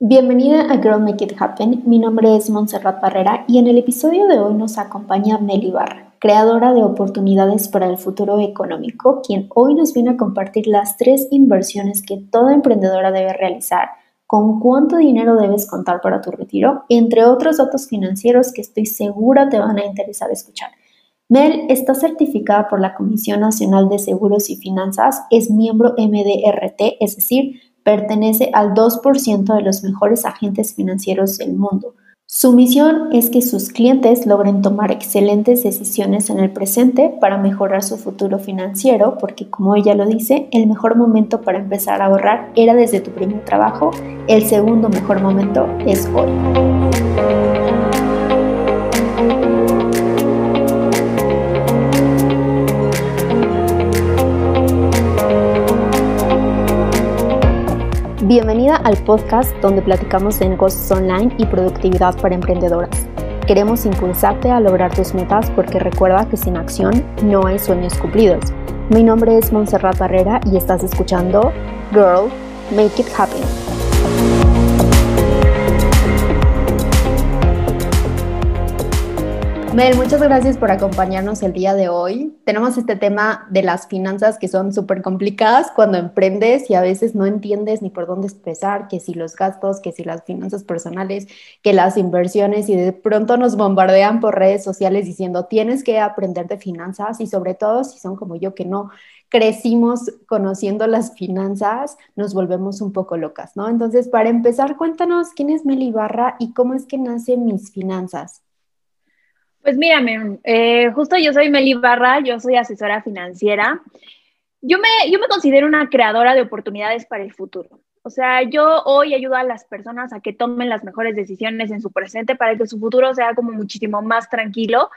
Bienvenida a Girl Make It Happen. Mi nombre es Montserrat Barrera y en el episodio de hoy nos acompaña Meli Barra, creadora de oportunidades para el futuro económico, quien hoy nos viene a compartir las tres inversiones que toda emprendedora debe realizar, con cuánto dinero debes contar para tu retiro, entre otros datos financieros que estoy segura te van a interesar escuchar. Mel está certificada por la Comisión Nacional de Seguros y Finanzas, es miembro MDRT, es decir, pertenece al 2% de los mejores agentes financieros del mundo. Su misión es que sus clientes logren tomar excelentes decisiones en el presente para mejorar su futuro financiero, porque como ella lo dice, el mejor momento para empezar a ahorrar era desde tu primer trabajo, el segundo mejor momento es hoy. Bienvenida al podcast donde platicamos de negocios online y productividad para emprendedoras. Queremos impulsarte a lograr tus metas porque recuerda que sin acción no hay sueños cumplidos. Mi nombre es Montserrat Barrera y estás escuchando Girl, Make It Happen. Mel, muchas gracias por acompañarnos el día de hoy. Tenemos este tema de las finanzas que son súper complicadas cuando emprendes y a veces no entiendes ni por dónde empezar, que si los gastos, que si las finanzas personales, que las inversiones y de pronto nos bombardean por redes sociales diciendo tienes que aprender de finanzas y sobre todo si son como yo que no crecimos conociendo las finanzas, nos volvemos un poco locas, ¿no? Entonces, para empezar, cuéntanos quién es Mel Ibarra y cómo es que nacen mis finanzas. Pues mírame, eh, justo yo soy Meli Barra, yo soy asesora financiera. Yo me, yo me considero una creadora de oportunidades para el futuro. O sea, yo hoy ayudo a las personas a que tomen las mejores decisiones en su presente para que su futuro sea como muchísimo más tranquilo,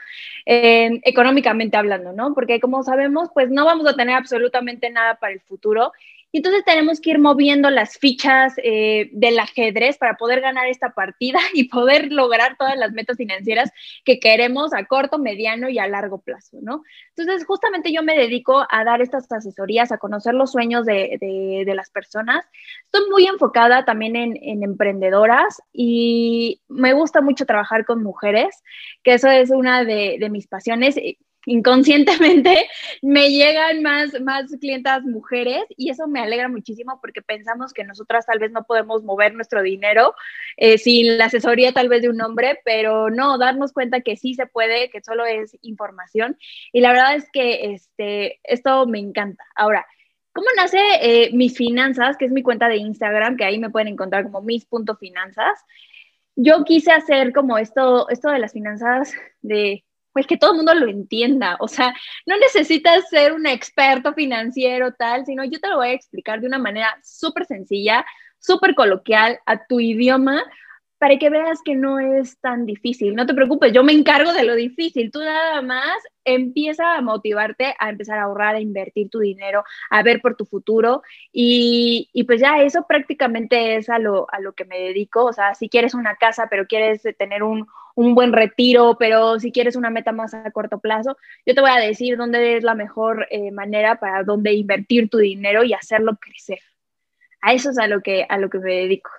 eh, económicamente hablando, ¿no? Porque como sabemos, pues no vamos a tener absolutamente nada para el futuro y entonces tenemos que ir moviendo las fichas eh, del ajedrez para poder ganar esta partida y poder lograr todas las metas financieras que queremos a corto, mediano y a largo plazo, ¿no? Entonces, justamente yo me dedico a dar estas asesorías, a conocer los sueños de, de, las personas. Estoy muy enfocada también en, en emprendedoras y me gusta mucho trabajar con mujeres, que eso es una de mis pasiones inconscientemente me llegan más, más clientas mujeres y eso me alegra muchísimo porque pensamos que nosotras tal vez no podemos mover nuestro dinero eh, sin la asesoría tal vez de un hombre, pero no, darnos cuenta que sí se puede, que solo es información y la verdad es que este, esto me encanta. Ahora, ¿Cómo nace eh, Mis Finanzas, que es mi cuenta de Instagram, que ahí me pueden encontrar como mis.finanzas? Yo quise hacer como esto, esto de las finanzas de pues que todo el mundo lo entienda. O sea, no necesitas ser un experto financiero tal, sino yo te lo voy a explicar de una manera súper sencilla, súper coloquial, a tu idioma, para que veas que no es tan difícil. No te preocupes, yo me encargo de lo difícil. Tú nada más empieza a motivarte a empezar a ahorrar, a invertir tu dinero, a ver por tu futuro. Y, pues ya eso prácticamente es a lo, a lo que me dedico. O sea, si quieres una casa, pero quieres tener un, un buen retiro, pero si quieres una meta más a corto plazo, yo te voy a decir dónde es la mejor eh, manera para dónde invertir tu dinero y hacerlo crecer. A eso es a lo que, a lo que me dedico.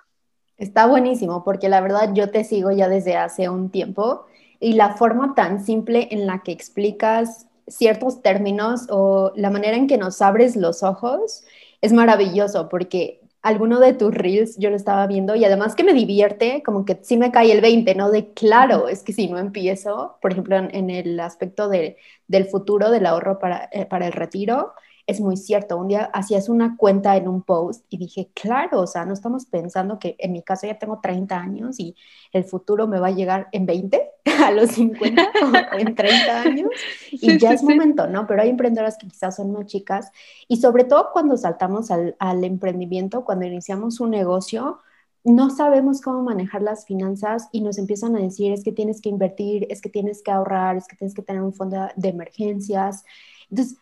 Está buenísimo, porque la verdad yo te sigo ya desde hace un tiempo y la forma tan simple en la que explicas ciertos términos o la manera en que nos abres los ojos es maravilloso porque alguno de tus reels yo lo estaba viendo y además que me divierte, como que sí me cae el 20, ¿no? De claro, es que si no empiezo, por ejemplo, en, el aspecto de, del futuro, del ahorro para, eh, para el retiro, es muy cierto. Un día hacías una cuenta en un post y dije, claro, o sea, no estamos pensando que en mi caso ya tengo 30 años y el futuro me va a llegar en 20, a los 50 o en 30 años y ya es momento, ¿no? Pero hay emprendedoras que quizás son más chicas y sobre todo cuando saltamos al, al emprendimiento, cuando iniciamos un negocio, no sabemos cómo manejar las finanzas y nos empiezan a decir es que tienes que invertir, es que tienes que ahorrar, es que tienes que tener un fondo de emergencias. Entonces,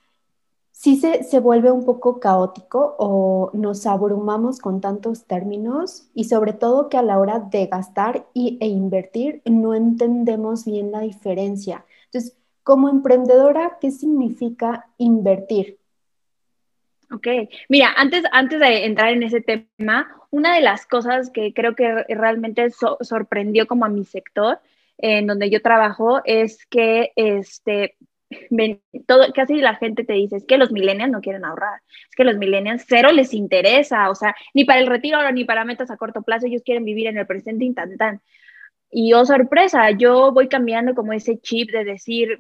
sí se, vuelve un poco caótico o nos abrumamos con tantos términos y sobre todo que a la hora de gastar y, e invertir no entendemos bien la diferencia. Entonces, como emprendedora, ¿qué significa invertir? Ok, mira, antes, antes de entrar en ese tema, una de las cosas que creo que realmente sorprendió como a mi sector, en donde yo trabajo, es que este, todo, casi la gente te dice, es que los millennials no quieren ahorrar, es que los millennials cero les interesa, o sea, ni para el retiro ni para metas a corto plazo, ellos quieren vivir en el presente instantáneo. Y oh sorpresa, yo voy cambiando como ese chip de decir,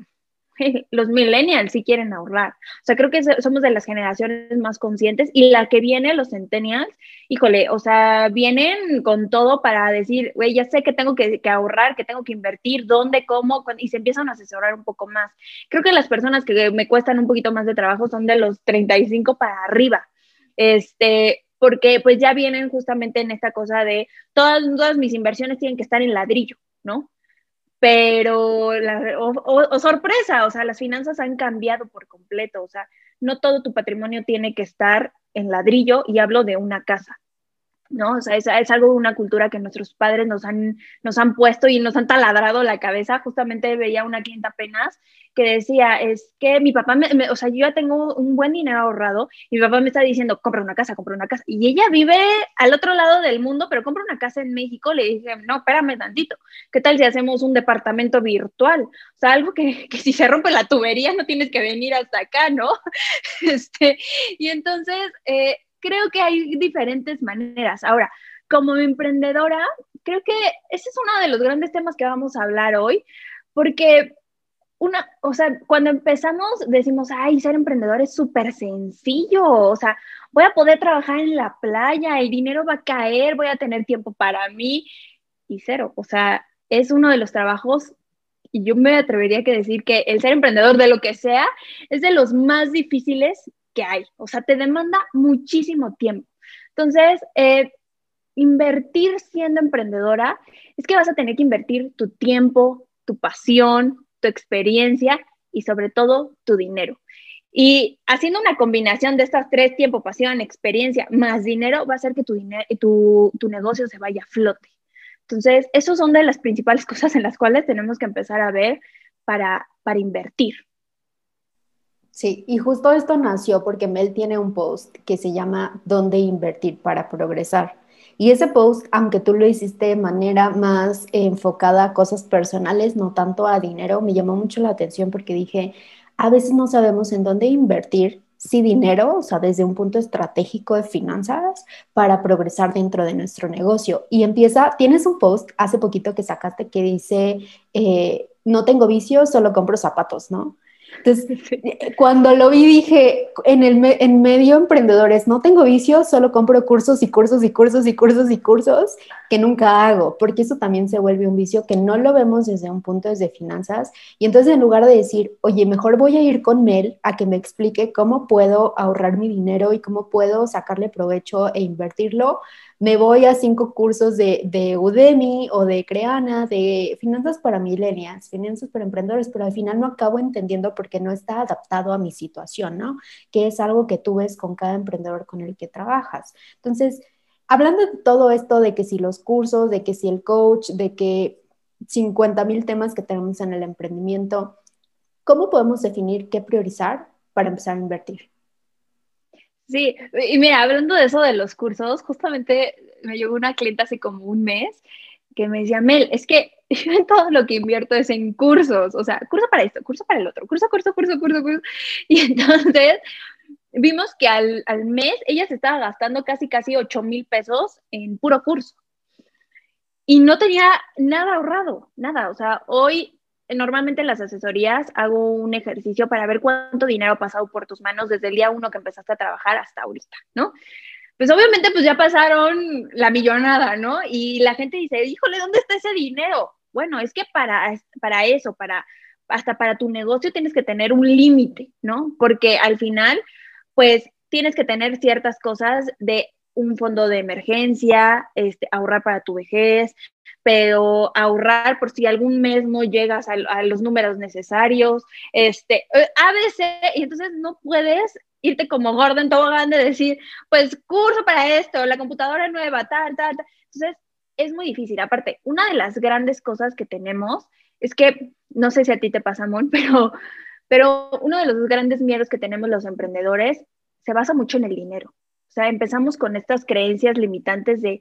los millennials sí quieren ahorrar. O sea, creo que somos de las generaciones más conscientes y la que viene, los centennials, híjole, o sea, vienen con todo para decir, güey, ya sé que tengo que, ahorrar, que tengo que invertir, dónde, cómo, y se empiezan a asesorar un poco más. Creo que las personas que me cuestan un poquito más de trabajo son de los 35 para arriba. Este, porque pues ya vienen justamente en esta cosa de todas, todas mis inversiones tienen que estar en ladrillo, ¿no? Pero, la, o, sorpresa, o sea, las finanzas han cambiado por completo, o sea, no todo tu patrimonio tiene que estar en ladrillo y hablo de una casa. ¿No? O sea, es, es, algo de una cultura que nuestros padres nos han, nos han puesto y nos han taladrado la cabeza. Justamente veía una clienta apenas que decía, es que mi papá, me, o sea, yo ya tengo un buen dinero ahorrado y mi papá me está diciendo, compra una casa, compra una casa. Y ella vive al otro lado del mundo, pero compra una casa en México. Le dije, no, espérame tantito, ¿qué tal si hacemos un departamento virtual? O sea, algo que, que si se rompe la tubería no tienes que venir hasta acá, ¿no? Este, y entonces, eh, creo que hay diferentes maneras. Ahora, como emprendedora, creo que ese es uno de los grandes temas que vamos a hablar hoy, porque una, o sea, cuando empezamos decimos, ay, ser emprendedor es súper sencillo, o sea, voy a poder trabajar en la playa, el dinero va a caer, voy a tener tiempo para mí y cero, o sea, es uno de los trabajos y yo me atrevería a decir que el ser emprendedor de lo que sea es de los más difíciles que hay. O sea, te demanda muchísimo tiempo. Entonces, eh, invertir siendo emprendedora es que vas a tener que invertir tu tiempo, tu pasión, tu experiencia y sobre todo tu dinero. Y haciendo una combinación de estas tres, tiempo, pasión, experiencia, más dinero, va a hacer que tu, negocio se vaya a flote. Entonces, esas son de las principales cosas en las cuales tenemos que empezar a ver para invertir. Sí, y justo esto nació porque Mel tiene un post que se llama ¿Dónde invertir para progresar? Y ese post, aunque tú lo hiciste de manera más enfocada a cosas personales, no tanto a dinero, me llamó mucho la atención porque dije, a veces no sabemos en dónde invertir, si dinero, o sea, desde un punto estratégico de finanzas, para progresar dentro de nuestro negocio. Y empieza, tienes un post hace poquito que sacaste que dice, eh, no tengo vicios, solo compro zapatos, ¿no? Entonces, eh, cuando lo vi dije, en, el en medio emprendedores, no tengo vicios, solo compro cursos y cursos y cursos y cursos y cursos que nunca hago, porque eso también se vuelve un vicio que no lo vemos desde un punto desde finanzas. Y entonces en lugar de decir, oye, mejor voy a ir con Mel a que me explique cómo puedo ahorrar mi dinero y cómo puedo sacarle provecho e invertirlo, me voy a cinco cursos de, Udemy o de Creana, de finanzas para millennials, finanzas para emprendedores, pero al final no acabo entendiendo porque no está adaptado a mi situación, ¿no? Que es algo que tú ves con cada emprendedor con el que trabajas. Entonces, hablando de todo esto, de que si los cursos, de que si el coach, de que 50 mil temas que tenemos en el emprendimiento, ¿cómo podemos definir qué priorizar para empezar a invertir? Sí, y mira, hablando de eso de los cursos, justamente me llegó una clienta hace como un mes que me decía, Mel, es que yo todo lo que invierto es en cursos, o sea, curso para esto, curso para el otro, curso, curso, curso, curso, curso. Y entonces vimos que al, al mes ella se estaba gastando casi, casi 8 mil pesos en puro curso. Y no tenía nada ahorrado, nada. O sea, hoy normalmente en las asesorías hago un ejercicio para ver cuánto dinero ha pasado por tus manos desde el día uno que empezaste a trabajar hasta ahorita, ¿no? Pues obviamente pues ya pasaron la millonada, ¿no? Y la gente dice, híjole, ¿dónde está ese dinero? Bueno, es que para, para eso, para, hasta para tu negocio tienes que tener un límite, ¿no? Porque al final, pues tienes que tener ciertas cosas de un fondo de emergencia, este, ahorrar para tu vejez, pero ahorrar por si algún mes no llegas a, los números necesarios, este, eh, ABC, y entonces no puedes irte como Gordon Tobogán de decir, pues curso para esto, la computadora nueva, tal, tal, tal. Entonces, es muy difícil. Aparte, una de las grandes cosas que tenemos es que, no sé si a ti te pasa, Mon, pero, pero uno de los grandes miedos que tenemos los emprendedores se basa mucho en el dinero. O sea, empezamos con estas creencias limitantes de,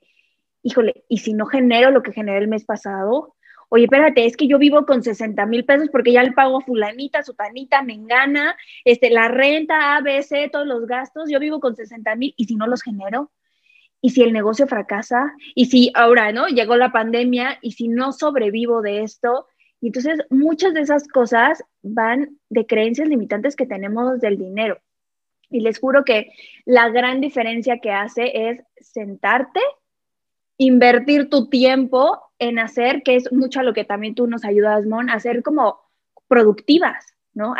híjole, ¿y si no genero lo que generé el mes pasado? Oye, espérate, es que yo vivo con 60 mil pesos porque ya le pago a fulanita, sutanita, me engana, este, la renta, ABC, todos los gastos, yo vivo con 60 mil y si no los genero, y si el negocio fracasa, y si ahora, ¿no? Llegó la pandemia y si no sobrevivo de esto. Y entonces muchas de esas cosas van de creencias limitantes que tenemos del dinero. Y les juro que la gran diferencia que hace es sentarte, invertir tu tiempo en hacer, que es mucho a lo que también tú nos ayudas, Mon, a ser como productivas, ¿no?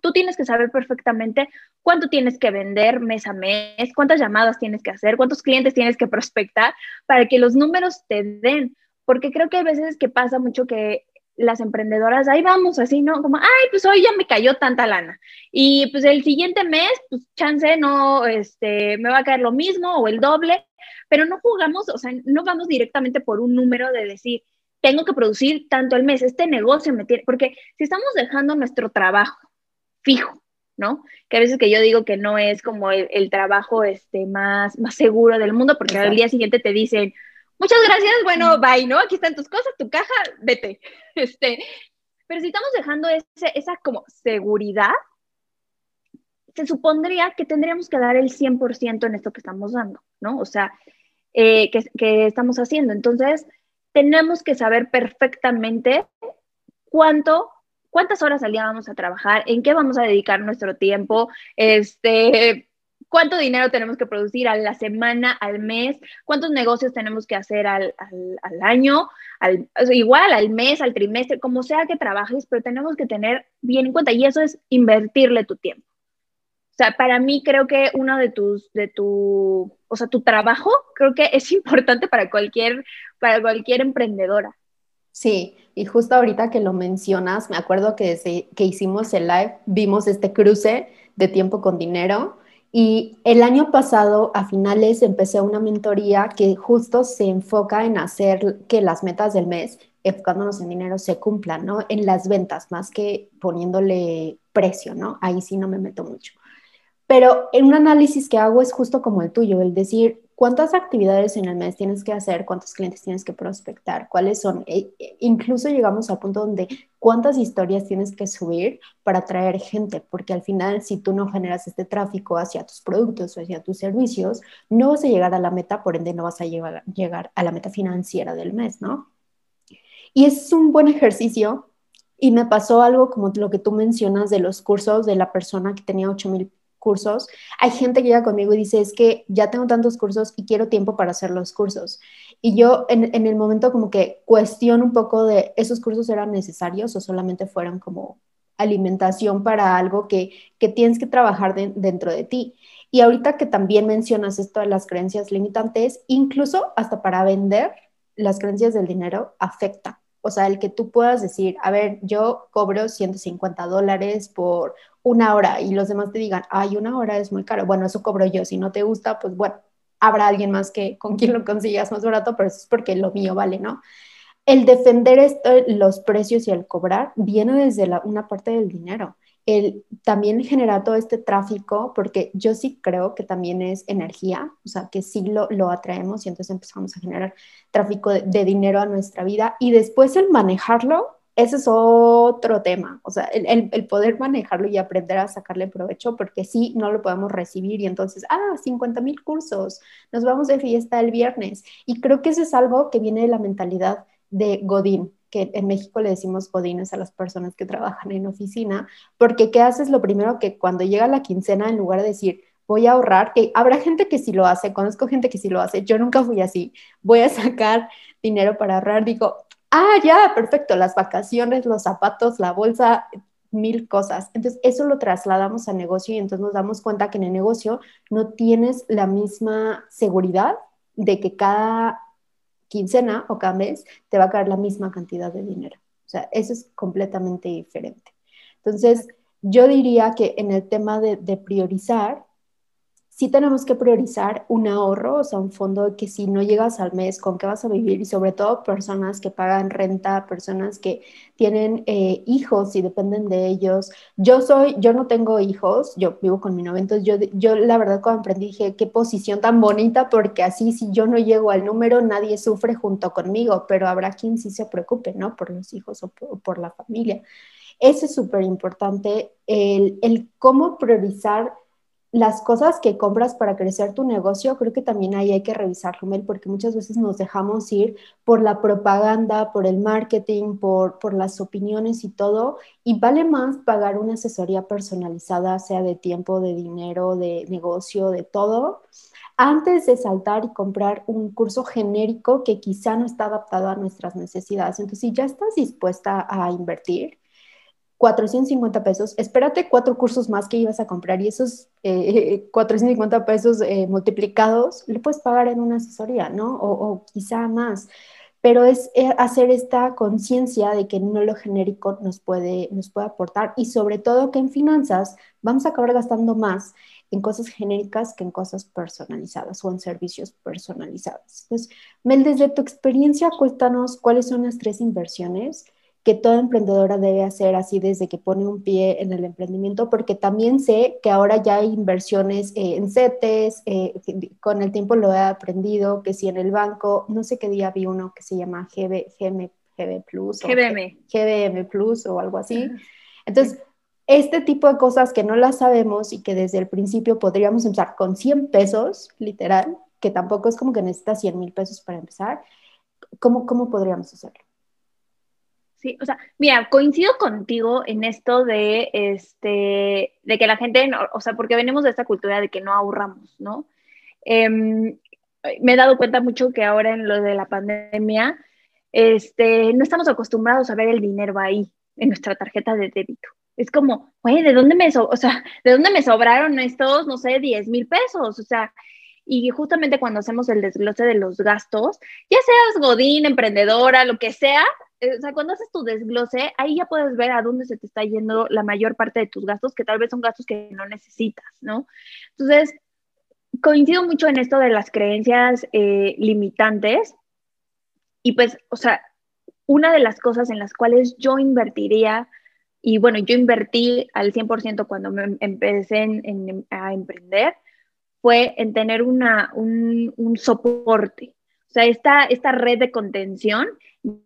tú tienes que saber perfectamente cuánto tienes que vender mes a mes, cuántas llamadas tienes que hacer, cuántos clientes tienes que prospectar para que los números te den. Porque creo que hay veces que pasa mucho que las emprendedoras, ahí vamos, así, ¿no? Como, ay, pues hoy ya me cayó tanta lana. Y pues el siguiente mes, pues chance, no, este, me va a caer lo mismo o el doble, pero no jugamos, o sea, no vamos directamente por un número de decir, tengo que producir tanto al mes, este negocio me tiene, porque si estamos dejando nuestro trabajo fijo, ¿no? Que a veces que yo digo que no es como el, trabajo este, más, más seguro del mundo, porque al día siguiente te dicen, muchas gracias, bueno, bye, ¿no? Aquí están tus cosas, tu caja, vete. Este, pero si estamos dejando ese, esa como seguridad, se supondría que tendríamos que dar el 100% en esto que estamos dando, ¿no? O sea, eh, que, que estamos haciendo. Entonces, tenemos que saber perfectamente cuánto cuántas horas al día vamos a trabajar, en qué vamos a dedicar nuestro tiempo, este, cuánto dinero tenemos que producir a la semana, al mes, cuántos negocios tenemos que hacer al, año, al, igual al mes, al trimestre, como sea que trabajes, pero tenemos que tener bien en cuenta y eso es invertirle tu tiempo. O sea, para mí creo que uno de tus, de tu, o sea, tu trabajo creo que es importante para cualquier, para cualquier emprendedora. Sí, y justo ahorita que lo mencionas, me acuerdo que desde que hicimos el live vimos este cruce de tiempo con dinero y el año pasado a finales empecé una mentoría que justo se enfoca en hacer que las metas del mes, enfocándonos en dinero, se cumplan, ¿no? En las ventas, más que poniéndole precio, ¿no? Ahí sí no me meto mucho. Pero en un análisis que hago es justo como el tuyo, el decir, ¿Cuántas actividades en el mes tienes que hacer? ¿Cuántos clientes tienes que prospectar? ¿Cuáles son? E, e, incluso llegamos al punto donde cuántas historias tienes que subir para atraer gente, porque al final si tú no generas este tráfico hacia tus productos o hacia tus servicios, no vas a llegar a la meta, por ende no vas a llegar, a la meta financiera del mes, ¿no? Y es un buen ejercicio y me pasó algo como lo que tú mencionas de los cursos de la persona que tenía 8000 cursos. Hay gente que llega conmigo y dice, es que ya tengo tantos cursos y quiero tiempo para hacer los cursos. Y yo en, el momento como que cuestiono un poco de, ¿esos cursos eran necesarios o solamente fueron como alimentación para algo que, tienes que trabajar dentro de ti? Y ahorita que también mencionas esto de las creencias limitantes, incluso hasta para vender, las creencias del dinero afectan. O sea, el que tú puedas decir, a ver, yo cobro 150 dólares por una hora y los demás te digan, ay, una hora es muy caro. Bueno, eso cobro yo. Si no te gusta, pues bueno, habrá alguien más que con quien lo consigas más barato, pero eso es porque lo mío vale, ¿no? El defender esto, los precios y el cobrar viene desde la, una parte del dinero. El también genera todo este tráfico, porque yo sí creo que también es energía, o sea, que sí lo, lo atraemos y entonces empezamos a generar tráfico de dinero a nuestra vida y después el manejarlo ese es otro tema, o sea, el, poder manejarlo y aprender a sacarle provecho, porque sí, no lo podemos recibir y entonces, ah, 50 mil cursos, nos vamos de fiesta el viernes. Y creo que eso es algo que viene de la mentalidad de Godín, que en México le decimos Godines a las personas que trabajan en oficina, porque ¿qué haces? Lo primero que cuando llega la quincena, en lugar de decir, voy a ahorrar, que habrá gente que sí lo hace, conozco gente que sí lo hace, yo nunca fui así, voy a sacar dinero para ahorrar, digo, ah, ya, perfecto, las vacaciones, los zapatos, la bolsa, mil cosas. Entonces, eso lo trasladamos a negocio y entonces nos damos cuenta que en el negocio no tienes la misma seguridad de que cada quincena o cada mes te va a caer la misma cantidad de dinero. O sea, eso es completamente diferente. Entonces, yo diría que en el tema de, de priorizar, sí tenemos que priorizar un ahorro, o sea, un fondo que si no llegas al mes, ¿con qué vas a vivir? Y sobre todo personas que pagan renta, personas que tienen eh, hijos y dependen de ellos. Yo soy, yo no tengo hijos, yo vivo con mi novio, entonces yo, yo la verdad cuando aprendí dije, qué posición tan bonita, porque así si yo no llego al número, nadie sufre junto conmigo, pero habrá quien sí se preocupe, ¿no? Por los hijos o por, la familia. Eso es súper importante, el, el cómo priorizar las cosas que compras para crecer tu negocio, creo que también ahí hay que revisarlo, Mel, porque muchas veces nos dejamos ir por la propaganda, por el marketing, por, por las opiniones y todo, y vale más pagar una asesoría personalizada, sea de tiempo, de dinero, de negocio, de todo, antes de saltar y comprar un curso genérico que quizá no está adaptado a nuestras necesidades. Entonces, si ya estás dispuesta a invertir, 450 pesos, espérate cuatro cursos más que ibas a comprar y esos 450 eh, pesos eh, multiplicados le puedes pagar en una asesoría, ¿no? O, quizá más. Pero es eh, hacer esta conciencia de que no lo genérico nos puede, nos puede aportar y sobre todo que en finanzas vamos a acabar gastando más en cosas genéricas que en cosas personalizadas o en servicios personalizados. Entonces, Mel, desde tu experiencia, cuéntanos cuáles son las tres inversiones que toda emprendedora debe hacer así desde que pone un pie en el emprendimiento, porque también sé que ahora ya hay inversiones eh, en CETES, eh, con el tiempo lo he aprendido, que si en el banco, no sé qué día vi uno que se llama GB, GM, GB Plus. GBM. GBM Plus o algo así. Entonces, este tipo de cosas que no las sabemos y que desde el principio podríamos empezar con 100 pesos, literal, que tampoco es como que necesitas 100 mil pesos para empezar, ¿cómo, ¿cómo podríamos hacerlo? Sí, o sea, mira, coincido contigo en esto de, este, de que la gente, o sea, porque venimos de esta cultura de que no ahorramos, ¿no? Em, me he dado cuenta mucho que ahora en lo de la pandemia, este, no estamos acostumbrados a ver el dinero ahí, en nuestra tarjeta de débito. Es como, oye, ¿de dónde me, o sea, ¿de dónde me sobraron estos, no sé, 10 mil pesos? O sea, y justamente cuando hacemos el desglose de los gastos, ya seas godín, emprendedora, lo que sea, o sea, cuando haces tu desglose, ahí ya puedes ver a dónde se te está yendo la mayor parte de tus gastos, que tal vez son gastos que no necesitas, ¿no? Entonces, coincido mucho en esto de las creencias eh, limitantes. Y pues, o sea, una de las cosas en las cuales yo invertiría, y bueno, yo invertí al 100% cuando me empecé a emprender, fue en tener una, un, un soporte, o sea, esta, esta red de contención,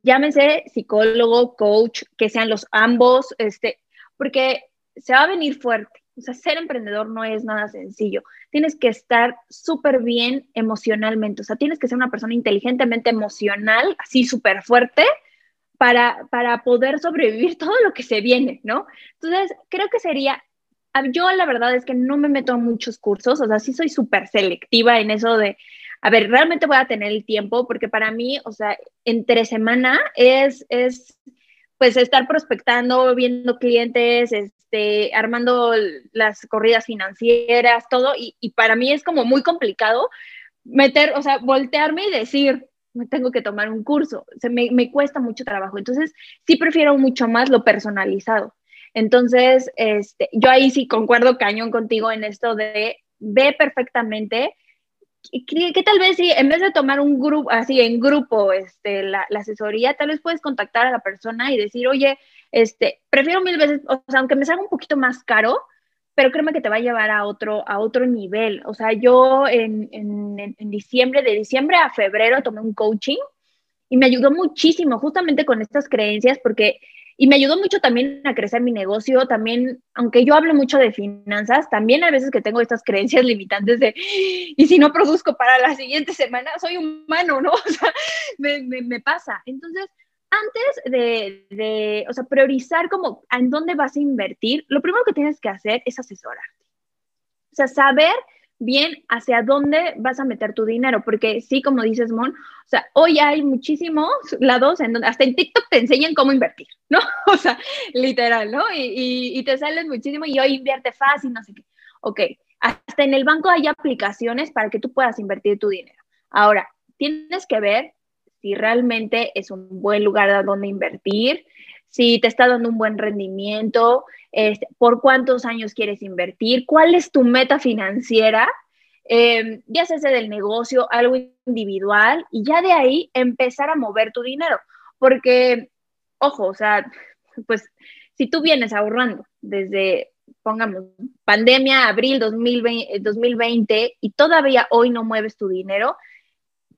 llámese psicólogo, coach, que sean los ambos, este, porque se va a venir fuerte. O sea, ser emprendedor no es nada sencillo. Tienes que estar súper bien emocionalmente. O sea, tienes que ser una persona inteligentemente emocional, así súper fuerte, para, para poder sobrevivir todo lo que se viene, ¿no? Entonces, creo que sería, yo la verdad es que no me meto a muchos cursos, o sea, sí soy súper selectiva en eso de, a ver, realmente voy a tener el tiempo, porque para mí, o sea, entre semana es, es pues estar prospectando, viendo clientes, este, armando las corridas financieras, todo, y, y para mí es como muy complicado meter, o sea, voltearme y decir, me tengo que tomar un curso, o me, me cuesta mucho trabajo, entonces sí prefiero mucho más lo personalizado. Entonces, este, yo ahí sí concuerdo cañón contigo en esto de ve perfectamente que, tal vez si en vez de tomar un grupo, así en grupo, este, la, asesoría, tal vez puedes contactar a la persona y decir, oye, este, prefiero mil veces, o sea, aunque me salga un poquito más caro, pero créeme que te va a llevar a otro, a otro nivel. O sea, yo en, en, en diciembre, de diciembre a febrero tomé un coaching y me ayudó muchísimo justamente con estas creencias porque y me ayudó mucho también a crecer mi negocio, también, aunque yo hablo mucho de finanzas, también a veces que tengo estas creencias limitantes de, y si no produzco para la siguiente semana, soy humano, ¿no? O sea, me, me, pasa. Entonces, antes de, de, o sea, priorizar como en dónde vas a invertir, lo primero que tienes que hacer es asesorarte. O sea, saber bien hacia dónde vas a meter tu dinero, porque sí, como dices, Mon, o sea, hoy hay muchísimos lados en donde hasta en TikTok te enseñan cómo invertir, ¿no? O sea, literal, ¿no? Y, y, te salen muchísimo y hoy invierte fácil, no sé qué. Ok, hasta en el banco hay aplicaciones para que tú puedas invertir tu dinero. Ahora, tienes que ver si realmente es un buen lugar a donde invertir, si te está dando un buen rendimiento, este, por cuántos años quieres invertir, cuál es tu meta financiera eh, ya sea del negocio, algo individual, y ya de ahí empezar a mover tu dinero. Porque, ojo, o sea, pues si tú vienes ahorrando desde, pongamos, pandemia, abril 2020, 2020 y todavía hoy no mueves tu dinero,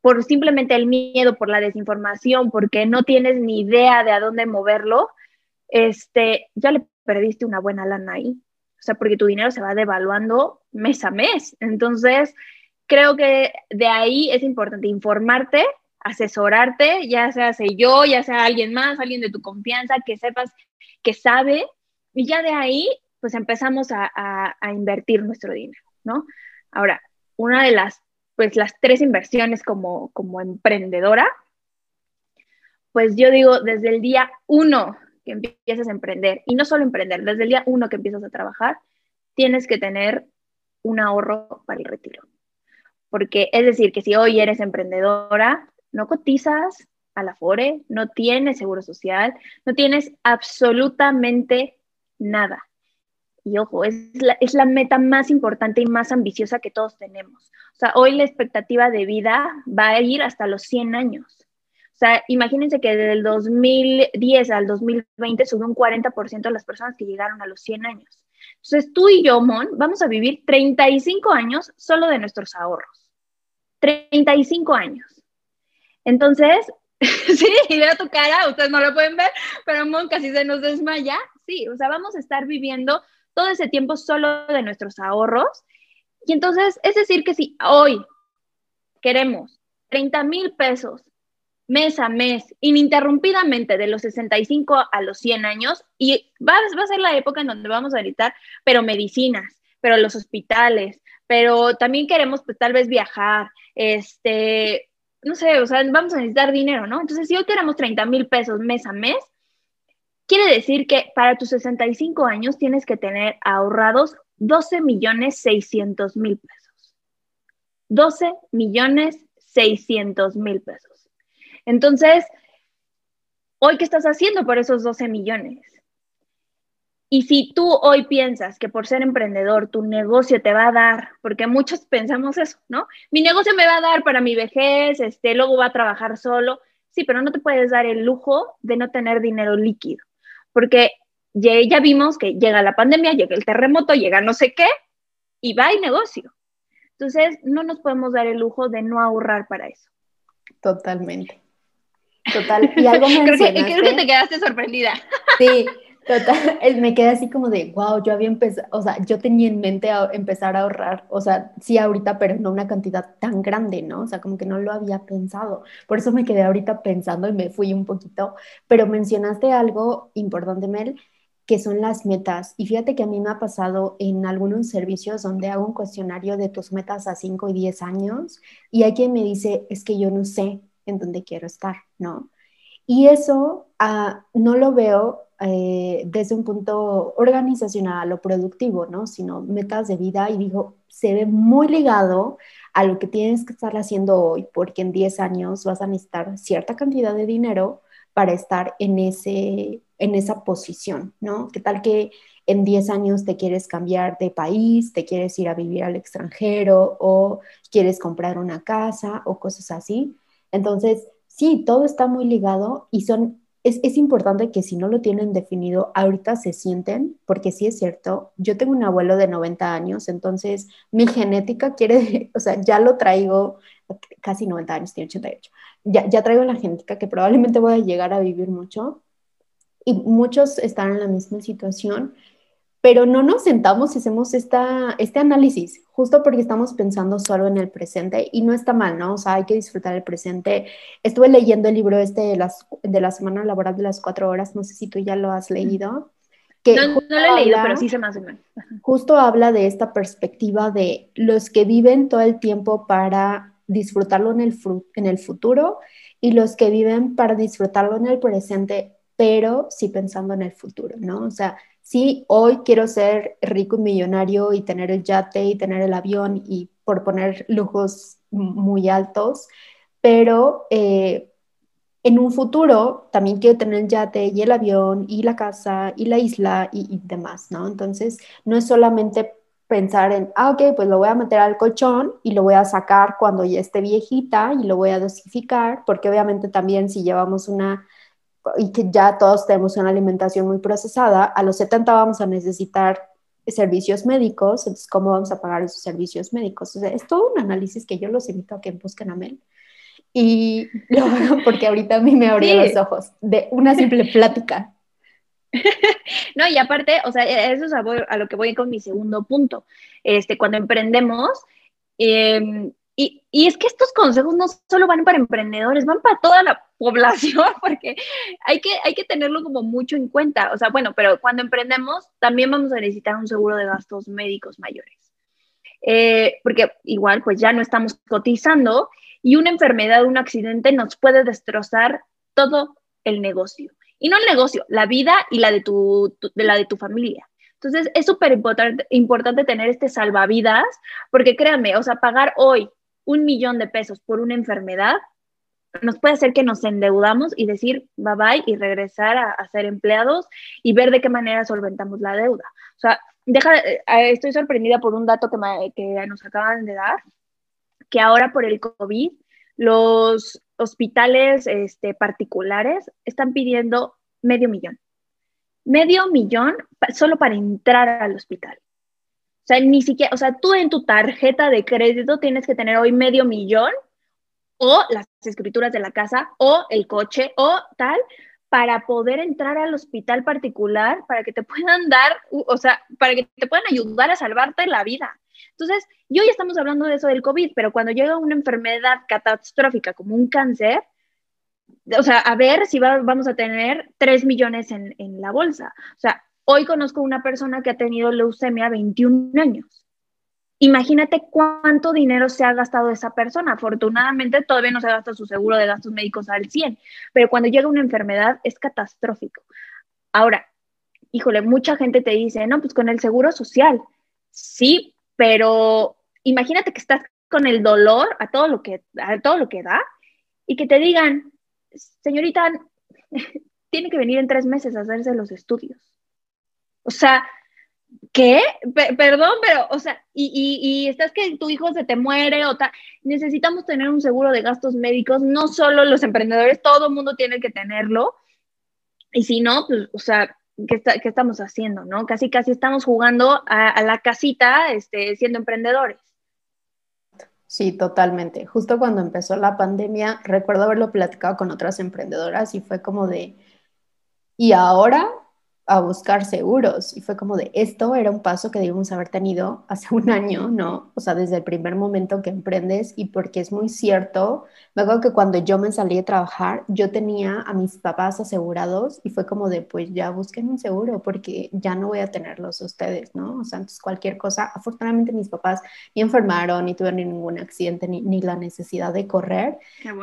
por simplemente el miedo, por la desinformación, porque no tienes ni idea de a dónde moverlo, este, ya le perdiste una buena lana ahí. O sea, porque tu dinero se va devaluando mes a mes. Entonces, creo que de ahí es importante informarte, asesorarte, ya sea yo, ya sea alguien más, alguien de tu confianza, que sepas que sabe, y ya de ahí, pues empezamos a, a invertir nuestro dinero, ¿no? Ahora, una de las, pues las tres inversiones como, como emprendedora, pues yo digo, desde el día uno que empiezas a emprender, y no solo emprender, desde el día uno que empiezas a trabajar, tienes que tener un ahorro para el retiro. Porque es decir, que si hoy eres emprendedora, no cotizas a la FORE, no tienes seguro social, no tienes absolutamente nada. Y ojo, es la, es la meta más importante y más ambiciosa que todos tenemos. O sea, hoy la expectativa de vida va a ir hasta los 100 años. O sea, imagínense que desde el 2010 al 2020 subió un 40% de las personas que llegaron a los 100 años. Entonces, tú y yo, Mon, vamos a vivir 35 años solo de nuestros ahorros. 35 años. Entonces, sí, y veo tu cara, ustedes no lo pueden ver, pero Mon casi se nos desmaya. Sí, o sea, vamos a estar viviendo todo ese tiempo solo de nuestros ahorros. Y entonces, es decir, que si hoy queremos 30 mil pesos mes a mes, ininterrumpidamente de los 65 a los 100 años, y va, va a ser la época en donde vamos a necesitar, pero medicinas, pero los hospitales, pero también queremos pues tal vez viajar, este, no sé, o sea, vamos a necesitar dinero, ¿no? Entonces, si hoy queremos 30 mil pesos mes a mes, quiere decir que para tus 65 años tienes que tener ahorrados 12 millones 600 mil pesos. 12 millones 600 mil pesos. Entonces, ¿hoy qué estás haciendo por esos 12 millones? Y si tú hoy piensas que por ser emprendedor tu negocio te va a dar, porque muchos pensamos eso, ¿no? Mi negocio me va a dar para mi vejez, este, luego va a trabajar solo. Sí, pero no te puedes dar el lujo de no tener dinero líquido, porque ya, ya vimos que llega la pandemia, llega el terremoto, llega no sé qué, y va el negocio. Entonces, no nos podemos dar el lujo de no ahorrar para eso. Totalmente. Total, y algo mencionaste. creo, que, creo que te quedaste sorprendida. Sí, total, me quedé así como de, wow, yo había empezado, o sea, yo tenía en mente empezar a ahorrar, o sea, sí ahorita, pero no una cantidad tan grande, ¿no? O sea, como que no lo había pensado. Por eso me quedé ahorita pensando y me fui un poquito, pero mencionaste algo importante, Mel, que son las metas. Y fíjate que a mí me ha pasado en algunos servicios donde hago un cuestionario de tus metas a 5 y 10 años y hay quien me dice, es que yo no sé en dónde quiero estar. ¿no? Y eso ah, no lo veo eh, desde un punto organizacional o productivo, ¿no? Sino metas de vida y digo, se ve muy ligado a lo que tienes que estar haciendo hoy, porque en 10 años vas a necesitar cierta cantidad de dinero para estar en, ese, en esa posición, ¿no? ¿Qué tal que en 10 años te quieres cambiar de país, te quieres ir a vivir al extranjero o quieres comprar una casa o cosas así? Entonces, sí, todo está muy ligado y son, es, es, importante que si no lo tienen definido, ahorita se sienten, porque sí es cierto, yo tengo un abuelo de 90 años, entonces mi genética quiere, o sea, ya lo traigo, casi 90 años, tiene 88, ya, ya traigo la genética que probablemente voy a llegar a vivir mucho y muchos están en la misma situación pero no nos sentamos y hacemos esta, este análisis, justo porque estamos pensando solo en el presente y no está mal, ¿no? O sea, hay que disfrutar el presente. Estuve leyendo el libro este de, las, de la semana laboral de las cuatro horas, no sé si tú ya lo has leído. Que no, no lo he leído, pero sí se me hace mal. Justo habla de esta perspectiva de los que viven todo el tiempo para disfrutarlo en el, en el futuro y los que viven para disfrutarlo en el presente, pero sí pensando en el futuro, ¿no? O sea, sí, hoy quiero ser rico y millonario y tener el yate y tener el avión y por poner lujos muy altos, pero eh, en un futuro también quiero tener el yate y el avión y la casa y la isla y, y demás, ¿no? Entonces, no es solamente pensar en, ah, ok, pues lo voy a meter al colchón y lo voy a sacar cuando ya esté viejita y lo voy a dosificar, porque obviamente también si llevamos una, y que ya todos tenemos una alimentación muy procesada, a los 70 vamos a necesitar servicios médicos, entonces, ¿cómo vamos a pagar esos servicios médicos? O sea, es todo un análisis que yo los invito a que busquen a Mel. Y lo porque ahorita a mí me abrió los ojos de una simple plática. no, y aparte, o sea, eso es a, lo que voy con mi segundo punto. Este, cuando emprendemos, em, y, y, es que estos consejos no solo van para emprendedores, van para toda la población, porque hay que, hay que tenerlo como mucho en cuenta. O sea, bueno, pero cuando emprendemos, también vamos a necesitar un seguro de gastos médicos mayores. Eh, porque igual, pues ya no estamos cotizando y una enfermedad, un accidente nos puede destrozar todo el negocio y no el negocio, la vida y la de tu, de la de tu familia. Entonces, es súper importante, importante tener este salvavidas, porque créanme, o sea, pagar hoy un millón de pesos por una enfermedad nos puede hacer que nos endeudamos y decir bye bye y regresar a, ser empleados y ver de qué manera solventamos la deuda. O sea, deja, eh, estoy sorprendida por un dato que, que nos acaban de dar, que ahora por el COVID, los hospitales este, particulares están pidiendo medio millón. Medio millón solo para entrar al hospital. O sea, ni siquiera, o sea, tú en tu tarjeta de crédito tienes que tener hoy medio millón o las escrituras de la casa o el coche o tal para poder entrar al hospital particular, para que te puedan dar, o sea, para que te puedan ayudar a salvarte la vida. Entonces, yo ya estamos hablando de eso del COVID, pero cuando llega una enfermedad catastrófica como un cáncer, o sea, a ver si vamos a tener 3 millones en, en, la bolsa. O sea, hoy conozco una persona que ha tenido leucemia 21 años. Imagínate cuánto dinero se ha gastado esa persona. Afortunadamente todavía no se gasta su seguro de gastos médicos al 100, pero cuando llega una enfermedad es catastrófico. Ahora, híjole, mucha gente te dice, no, pues con el seguro social. Sí, pero imagínate que estás con el dolor a todo lo que, a todo lo que da y que te digan, señorita, tiene que venir en tres meses a hacerse los estudios. O sea, ¿qué? perdón, pero, o sea, y, y, estás que tu hijo se te muere o tal. Necesitamos tener un seguro de gastos médicos, no solo los emprendedores, todo el mundo tiene que tenerlo. Y si no, pues, o sea, ¿qué, estamos haciendo? ¿no? Casi, casi estamos jugando a, la casita este, siendo emprendedores. Sí, totalmente. Justo cuando empezó la pandemia, recuerdo haberlo platicado con otras emprendedoras y fue como de, ¿y ahora a buscar seguros y fue como de esto era un paso que debimos haber tenido hace un año, ¿no? O sea, desde el primer momento que emprendes y porque es muy cierto, me acuerdo que cuando yo me salí de trabajar, yo tenía a mis papás asegurados y fue como de pues ya busquen un seguro porque ya no voy a tenerlos ustedes, ¿no? O sea, entonces cualquier cosa, afortunadamente mis papás ni enfermaron, ni tuvieron ningún accidente, ni, ni la necesidad de correr,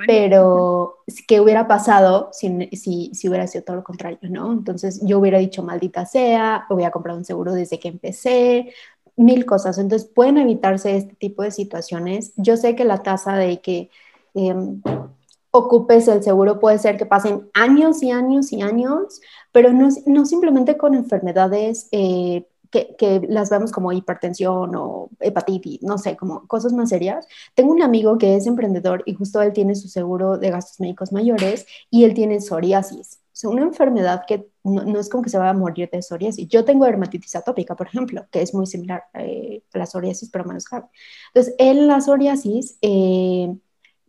pero ¿qué hubiera pasado si, si, si hubiera sido todo lo contrario, ¿no? Entonces yo hubiera dicho, maldita sea, voy a comprar un seguro desde que empecé, mil cosas. Entonces pueden evitarse este tipo de situaciones. Yo sé que la tasa de que em, ocupes el seguro puede ser que pasen años y años y años, pero no, no simplemente con enfermedades eh, que, que, las vemos como hipertensión o hepatitis, no sé, como cosas más serias. Tengo un amigo que es emprendedor y justo él tiene su seguro de gastos médicos mayores y él tiene psoriasis una enfermedad que no, es como que se va a morir de psoriasis. Yo tengo dermatitis atópica, por ejemplo, que es muy similar eh, a la psoriasis, pero menos grave. Entonces, en la psoriasis eh,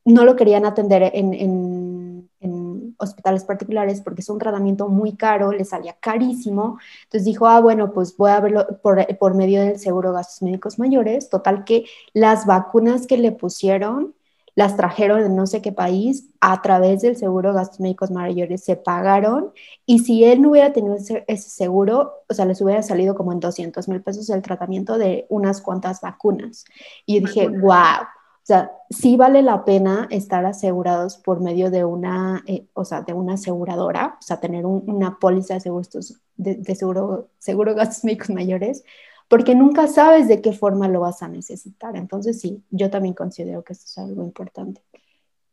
no lo querían atender en, en, en, hospitales particulares porque es un tratamiento muy caro, le salía carísimo. Entonces dijo, ah, bueno, pues voy a verlo por, por medio del seguro gastos médicos mayores. Total que las vacunas que le pusieron las trajeron de no sé qué país a través del seguro de gastos médicos mayores, se pagaron y si él no hubiera tenido ese, seguro, o sea, les hubiera salido como en 200 mil pesos el tratamiento de unas cuantas vacunas. Y yo dije, wow, o sea, sí vale la pena estar asegurados por medio de una, eh, o sea, de una aseguradora, o sea, tener una póliza de, seguros, de, de seguro, seguro de gastos médicos mayores, porque nunca sabes de qué forma lo vas a necesitar. Entonces, sí, yo también considero que esto es algo importante.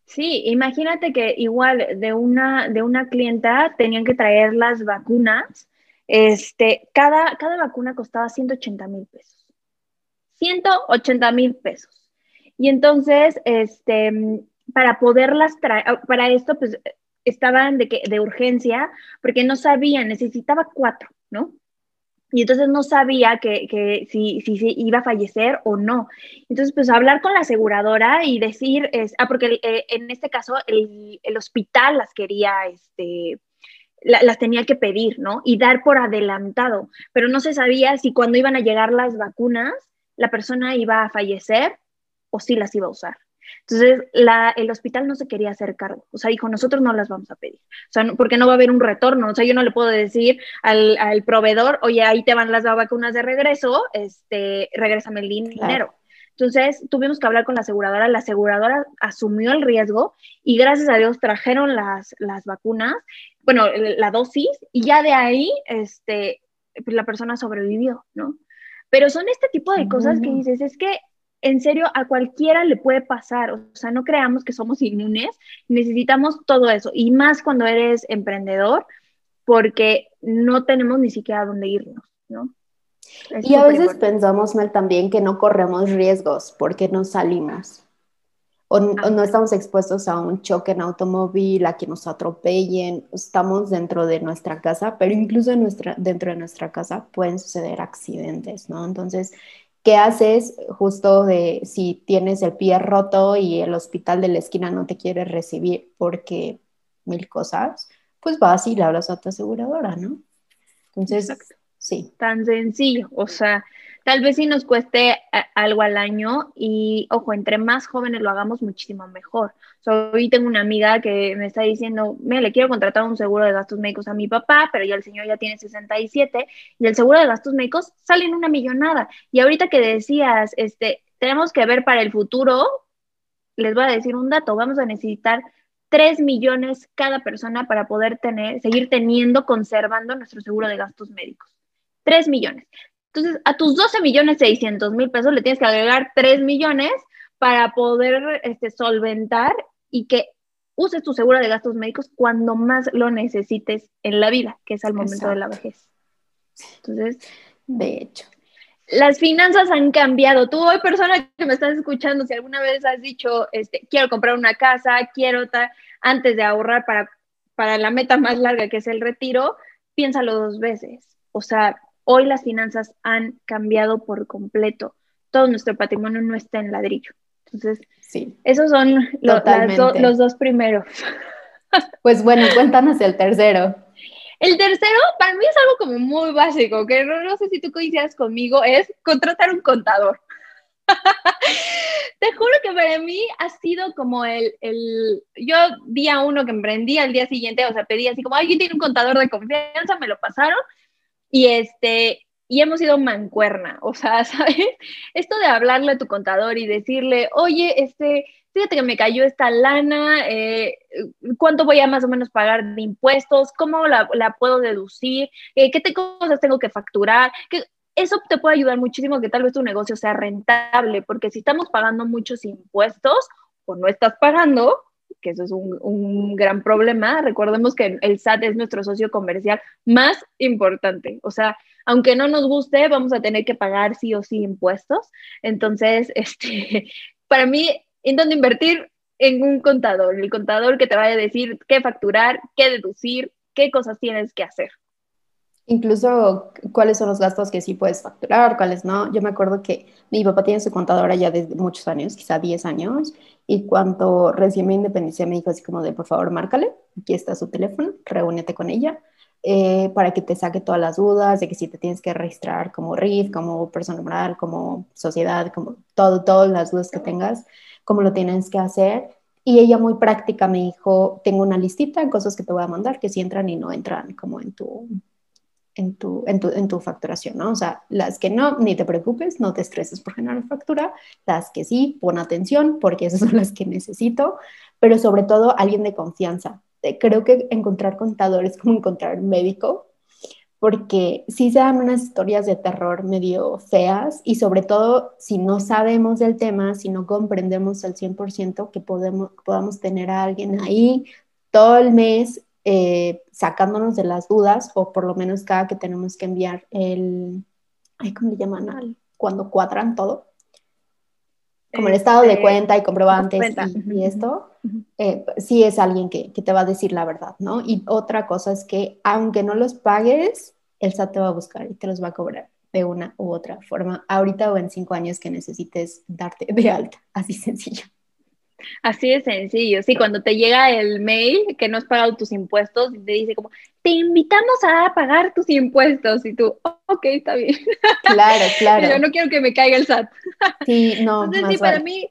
Sí, imagínate que igual de una, de una clienta tenían que traer las vacunas, este, cada, cada vacuna costaba 180 mil pesos. 180 mil pesos. Y entonces, este, para poderlas traer, para esto, pues estaban de, que, de urgencia porque no sabían, necesitaba cuatro, ¿no? Y entonces no sabía que, que si, si, iba a fallecer o no. Entonces, pues hablar con la aseguradora y decir, es, ah, porque eh, en este caso el, el, hospital las quería, este, la, las tenía que pedir, ¿no? Y dar por adelantado, pero no se sabía si cuando iban a llegar las vacunas, la persona iba a fallecer o si las iba a usar. Entonces, la, el hospital no se quería hacer cargo. O sea, dijo, nosotros no las vamos a pedir. O sea, porque no va a haber un retorno. O sea, yo no le puedo decir al, al proveedor, oye, ahí te van las vacunas de regreso, este, regrésame el dinero. Entonces, tuvimos que hablar con la aseguradora. La aseguradora asumió el riesgo y gracias a Dios trajeron las, las vacunas, bueno, la dosis, y ya de ahí, este, pues la persona sobrevivió, ¿no? Pero son este tipo de cosas que dices, es que en serio, a cualquiera le puede pasar, o sea, no creamos que somos inmunes, necesitamos todo eso, y más cuando eres emprendedor, porque no tenemos ni siquiera a dónde irnos, ¿no? y a veces pensamos mal también que no corremos riesgos porque no salimos. O, o, no estamos expuestos a un choque en automóvil, a que nos atropellen, estamos dentro de nuestra casa, pero incluso nuestra, dentro de nuestra casa pueden suceder accidentes, ¿no? Entonces, ¿Qué haces justo de si tienes el pie roto y el hospital de la esquina no te quiere recibir porque mil cosas? Pues vas y le hablas a tu aseguradora, ¿no? Entonces, sí. Tan sencillo, o sea, Tal vez sí nos cueste eh, algo al año y, ojo, entre más jóvenes lo hagamos, muchísimo mejor. hoy tengo una amiga que me está diciendo, me le quiero contratar un seguro de gastos médicos a mi papá, pero ya el señor ya tiene 67 y el seguro de gastos médicos sale en una millonada. Y ahorita que decías, este, tenemos que ver para el futuro, les voy a decir un dato, vamos a necesitar 3 millones cada persona para poder tener, seguir teniendo, conservando nuestro seguro de gastos médicos. 3 millones. Entonces, a tus 12 millones 600 mil pesos le tienes que agregar 3 millones para poder este, solventar y que uses tu seguro de gastos médicos cuando más lo necesites en la vida, que es al momento de la vejez. Entonces, de hecho, las finanzas han cambiado. Tú hoy, persona que me estás escuchando, si alguna vez has dicho, este, quiero comprar una casa, quiero tal, antes de ahorrar para, para la meta más larga que es el retiro, piénsalo dos veces. O sea, Hoy las finanzas han cambiado por completo. Todo nuestro patrimonio no está en ladrillo. Entonces, sí, esos son los dos primeros. Pues bueno, cuéntanos el tercero. El tercero, para mí es algo como muy básico, que no, sé si tú coincidas conmigo, es contratar un contador. Te juro que para mí ha sido como el, el, yo día uno que emprendí, al día siguiente, o sea, pedí así como, alguien tiene un contador de confianza, me lo pasaron y este, y hemos ido mancuerna, o sea, ¿sabes? Esto de hablarle a tu contador y decirle, oye, este, fíjate que me cayó esta lana, eh, ¿cuánto voy a más o menos pagar de impuestos? ¿Cómo la, la puedo deducir? Eh, ¿Qué cosas tengo que facturar? ¿Qué, eso te puede ayudar muchísimo que tal vez tu negocio sea rentable, porque si estamos pagando muchos impuestos o no estás pagando, que eso es un, un, gran problema. Recordemos que el SAT es nuestro socio comercial más importante. O sea, aunque no nos guste, vamos a tener que pagar sí o sí impuestos. Entonces, este, para mí, ¿en dónde invertir? En un contador, el contador que te vaya a decir qué facturar, qué deducir, qué cosas tienes que hacer. Incluso cuáles son los gastos que sí puedes facturar, cuáles no. Yo me acuerdo que mi papá tiene su contadora ya desde muchos años, quizá 10 años, y cuando recién me independicé me dijo así como de, por favor, márcale, aquí está su teléfono, reúnete con ella, eh, para que te saque todas las dudas de que si te tienes que registrar como RIF, como persona moral, como sociedad, como todo, todas las dudas que tengas, cómo lo tienes que hacer. Y ella muy práctica me dijo, tengo una listita de cosas que te voy a mandar que si entran y no entran como en tu, en tu, en tu, en tu facturación, ¿no? O sea, las que no, ni te preocupes, no te estreses por generar factura, las que sí, pon atención porque esas son las que necesito, pero sobre todo alguien de confianza. Creo que encontrar contadores es como encontrar médico, porque sí se dan unas historias de terror medio feas y sobre todo si no sabemos del tema, si no comprendemos al 100% que podemos, podamos tener a alguien ahí todo el mes eh, sacándonos de las dudas, o por lo menos cada que tenemos que enviar el, ¿cómo le llaman? Al, cuando cuadran todo, como el estado de este, cuenta y comprobantes y, esto, eh, sí es alguien que, que, te va a decir la verdad, ¿no? Y otra cosa es que aunque no los pagues, el SAT te va a buscar y te los va a cobrar de una u otra forma, ahorita o en cinco años que necesites darte de alta, así sencillo. Así de sencillo, sí, cuando te llega el mail que no has pagado tus impuestos te dice como, te invitamos a pagar tus impuestos y tú, ok, está bien. Claro, claro. Yo no quiero que me caiga el SAT. Sí, no. Entonces, sí, para mí,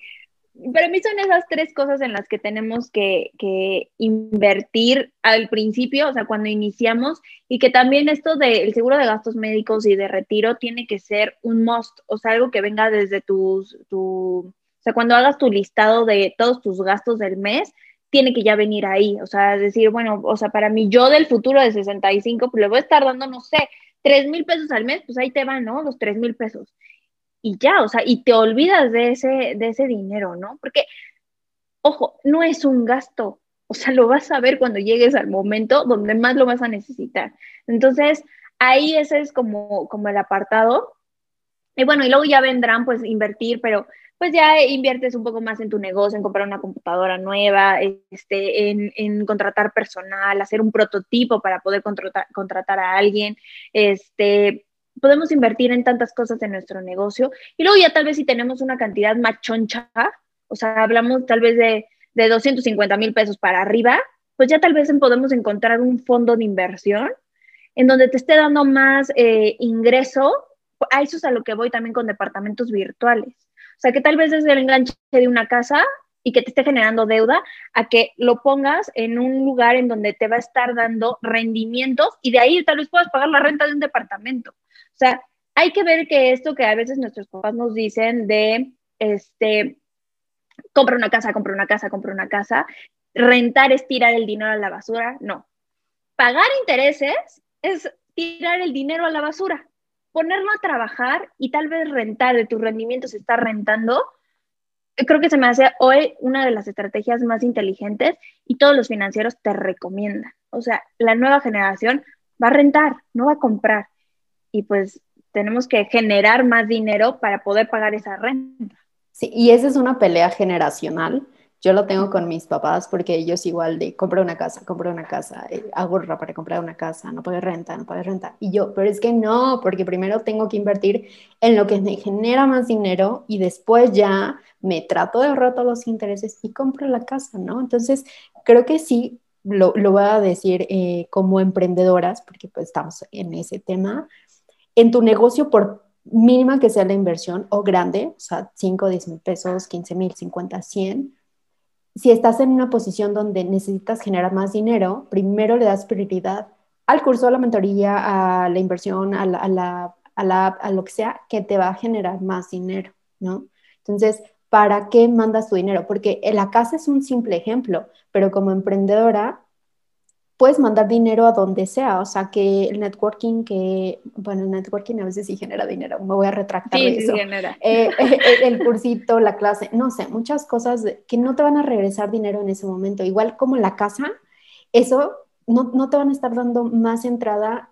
para mí son esas tres cosas en las que tenemos que, que, invertir al principio, o sea, cuando iniciamos, y que también esto del seguro de gastos médicos y de retiro tiene que ser un must, o sea, algo que venga desde tus, tu, o sea, cuando hagas tu listado de todos tus gastos del mes, tiene que ya venir ahí. O sea, decir, bueno, o sea, para mí yo del futuro de 65, pues le voy a estar dando, no sé, 3 mil pesos al mes, pues ahí te van, ¿no? Los 3 mil pesos. Y ya, o sea, y te olvidas de ese, de ese dinero, ¿no? Porque, ojo, no es un gasto. O sea, lo vas a ver cuando llegues al momento donde más lo vas a necesitar. Entonces, ahí ese es como, como el apartado. Y bueno, y luego ya vendrán pues invertir, pero pues ya inviertes un poco más en tu negocio, en comprar una computadora nueva, este, en, contratar personal, hacer un prototipo para poder contratar, contratar a alguien, este, podemos invertir en tantas cosas en nuestro negocio y luego ya tal vez si tenemos una cantidad más choncha, o sea, hablamos tal vez de, de 250 mil pesos para arriba, pues ya tal vez podemos encontrar un fondo de inversión en donde te esté dando más eh, ingreso. A eso es a lo que voy también con departamentos virtuales. O sea, que tal vez es el enganche de una casa y que te esté generando deuda, a que lo pongas en un lugar en donde te va a estar dando rendimientos y de ahí tal vez puedas pagar la renta de un departamento. O sea, hay que ver que esto que a veces nuestros papás nos dicen de, este, compra una casa, compra una casa, compra una casa, rentar es tirar el dinero a la basura, no. Pagar intereses es tirar el dinero a la basura ponerlo a trabajar y tal vez rentar de tus rendimientos, estar rentando, creo que se me hace hoy una de las estrategias más inteligentes y todos los financieros te recomiendan. O sea, la nueva generación va a rentar, no va a comprar. Y pues tenemos que generar más dinero para poder pagar esa renta. Sí, y esa es una pelea generacional yo lo tengo con mis papás porque ellos igual de compra una casa, compra una casa, eh, ahorra para comprar una casa, no pague renta, no pague renta. Y yo, pero es que no, porque primero tengo que invertir en lo que me genera más dinero y después ya me trato de ahorrar todos los intereses y compro la casa, ¿no? Entonces, creo que sí, lo, lo voy a decir eh, como emprendedoras, porque pues estamos en ese tema, en tu negocio por mínima que sea la inversión o grande, o sea, 5, 10 mil pesos, 15 mil, 50, 100 si estás en una posición donde necesitas generar más dinero, primero le das prioridad al curso, a la mentoría, a la inversión, a, la, a, a lo que sea, que te va a generar más dinero, ¿no? Entonces, ¿para qué mandas tu dinero? Porque la casa es un simple ejemplo, pero como emprendedora, puedes mandar dinero a donde sea, o sea, que el networking, que, bueno, el networking a veces sí genera dinero, me voy a retractar de eso. Sí, genera. Eh, eh, el cursito, la clase, no sé, muchas cosas que no te van a regresar dinero en ese momento, igual como la casa, eso no, no te van a estar dando más entrada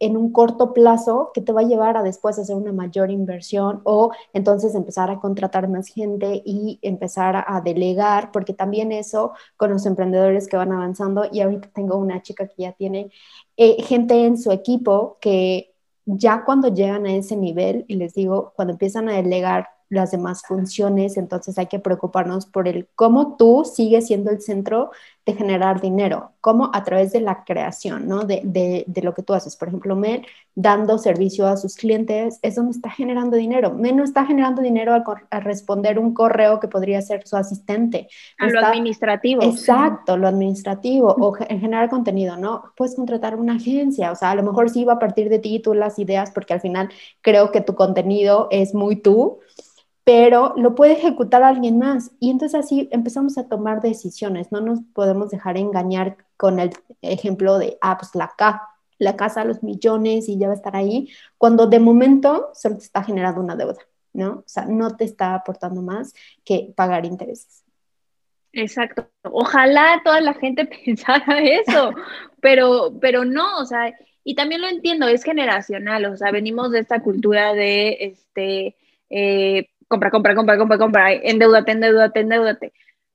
en un corto plazo que te va a llevar a después hacer una mayor inversión o entonces empezar a contratar más gente y empezar a delegar, porque también eso con los emprendedores que van avanzando y ahorita tengo una chica que ya tiene eh, gente en su equipo que ya cuando llegan a ese nivel, y les digo, cuando empiezan a delegar las demás funciones, entonces hay que preocuparnos por el cómo tú sigues siendo el centro de generar dinero, cómo a través de la creación, ¿no? De, de, de lo que tú haces. Por ejemplo, Mel, dando servicio a sus clientes, eso me está generando dinero. Mel no está generando dinero a, responder un correo que podría ser su asistente. A lo administrativo. Exacto, lo administrativo, o en generar contenido, ¿no? Puedes contratar una agencia, o sea, a lo mejor sí va a partir de ti, tú las ideas, porque al final creo que tu contenido es muy tú, pero lo puede ejecutar alguien más. Y entonces así empezamos a tomar decisiones, no nos podemos dejar engañar con el ejemplo de, ah, pues la, la casa, los millones y ya va a estar ahí, cuando de momento solo te está generando una deuda, ¿no? O sea, no te está aportando más que pagar intereses. Exacto. Ojalá toda la gente pensara eso, pero, pero no, o sea, y también lo entiendo, es generacional, o sea, venimos de esta cultura de, este, eh, compra, compra, compra, compra, compra, endeudate, endeudate, endeudate.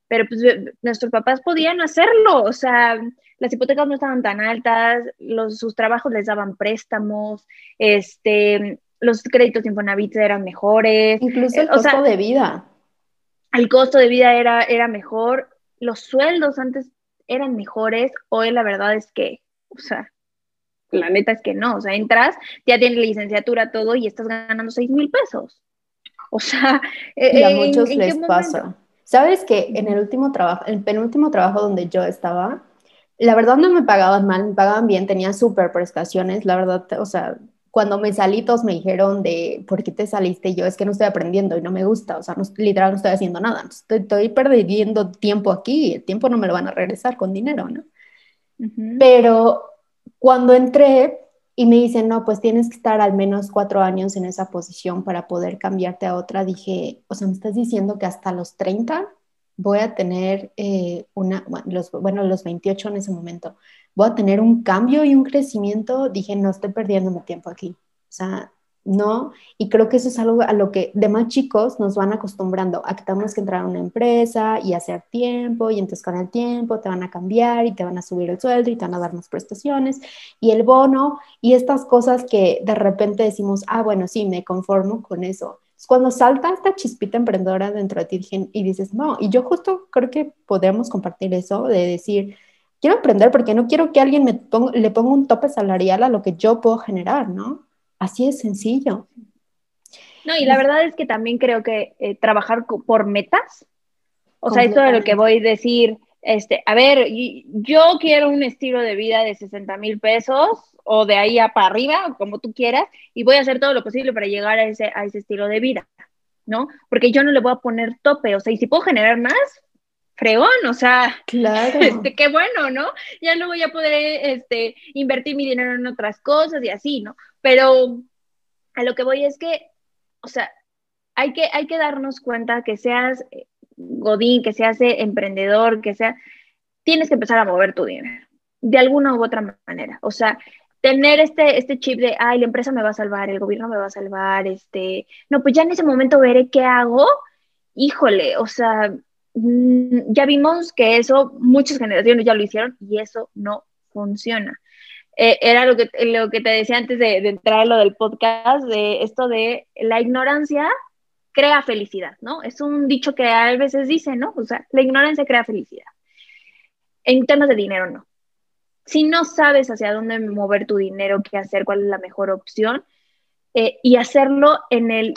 Pero pues nuestros papás podían hacerlo, o sea, las hipotecas no estaban tan altas, los, sus trabajos les daban préstamos, este, los créditos de Infonavit eran mejores. Incluso el costo de vida. El costo de vida era, era mejor, los sueldos antes eran mejores, hoy la verdad es que, o sea, la neta es que no, o sea, entras, ya tienes licenciatura, todo y estás ganando 6 mil pesos. O sea, y a muchos les pasa. Sabes que en el último trabajo, el penúltimo trabajo donde yo estaba, la verdad no me pagaban mal, me pagaban bien, tenía súper prestaciones, la verdad, o sea, cuando me salí todos me dijeron de, ¿por qué te saliste? yo es que no estoy aprendiendo y no me gusta, o sea, no, literal no estoy haciendo nada, estoy, estoy perdiendo tiempo aquí, el tiempo no me lo van a regresar con dinero, ¿no? Pero cuando entré y me dicen, no, pues tienes que estar al menos cuatro años en esa posición para poder cambiarte a otra, dije, o sea, me estás diciendo que hasta los 30 voy a tener eh, una, los, bueno, los 28 en ese momento, voy a tener un cambio y un crecimiento, dije, no estoy perdiendo mi tiempo aquí. O sea, ¿no? Y creo que eso es algo a lo que de más chicos nos van acostumbrando, a que tenemos que entrar a una empresa y hacer tiempo, y entonces con el tiempo te van a cambiar y te van a subir el sueldo y te van a dar más prestaciones y el bono y estas cosas que de repente decimos, ah, bueno, sí, me conformo con eso. Es cuando salta esta chispita emprendedora dentro de ti y dices, no, y yo justo creo que podemos compartir eso, de decir, quiero emprender porque no quiero que alguien me le ponga un tope salarial a lo que yo puedo generar, ¿no? Así es sencillo. No, y la verdad es que también creo que eh, trabajar por metas, o sea, esto de lo que voy a decir, este, a ver, yo quiero un estilo de vida de 60 mil pesos o de ahí a para arriba, como tú quieras, y voy a hacer todo lo posible para llegar a ese, a ese estilo de vida, ¿no? Porque yo no le voy a poner tope, o sea, y si puedo generar más, fregón, o sea, claro. este, qué bueno, ¿no? Ya no voy a poder este, invertir mi dinero en otras cosas y así, ¿no? Pero a lo que voy es que, o sea, hay que, hay que darnos cuenta que seas eh, godín, que seas eh, emprendedor, que sea, tienes que empezar a mover tu dinero, de alguna u otra manera. O sea, tener este, este chip de, ay, la empresa me va a salvar, el gobierno me va a salvar, este, no, pues ya en ese momento veré qué hago, híjole, o sea, ya vimos que eso, muchas generaciones ya lo hicieron y eso no funciona. Eh, era lo que, lo que te decía antes de, entrar a lo del podcast, de esto de la ignorancia crea felicidad, ¿no? Es un dicho que a veces dice, ¿no? O sea, la ignorancia crea felicidad. En temas de dinero, no. Si no sabes hacia dónde mover tu dinero, qué hacer, cuál es la mejor opción, eh, y hacerlo en el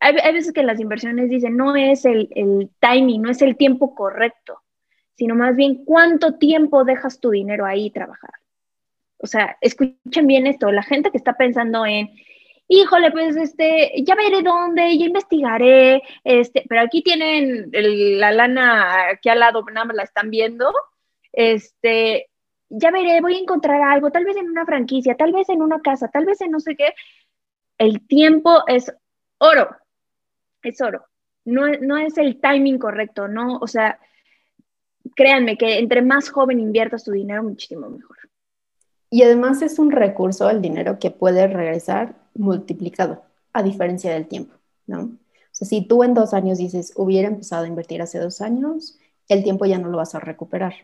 hay, veces que las inversiones dicen, no es el, timing, no es el tiempo correcto, sino más bien cuánto tiempo dejas tu dinero ahí trabajar. O sea, escuchen bien esto, la gente que está pensando en, híjole, pues este, ya veré dónde, ya investigaré, este, pero aquí tienen la lana aquí al lado, nada más la están viendo, este, ya veré, voy a encontrar algo, tal vez en una franquicia, tal vez en una casa, tal vez en no sé qué. El tiempo es oro es oro. No, no es el timing correcto, ¿no? O sea, créanme que entre más joven inviertas tu dinero, muchísimo mejor. Y además es un recurso, el dinero, que puede regresar multiplicado, a diferencia del tiempo, ¿no? O sea, si tú en dos años dices, hubiera empezado a invertir hace dos años, el tiempo ya no lo vas a recuperar,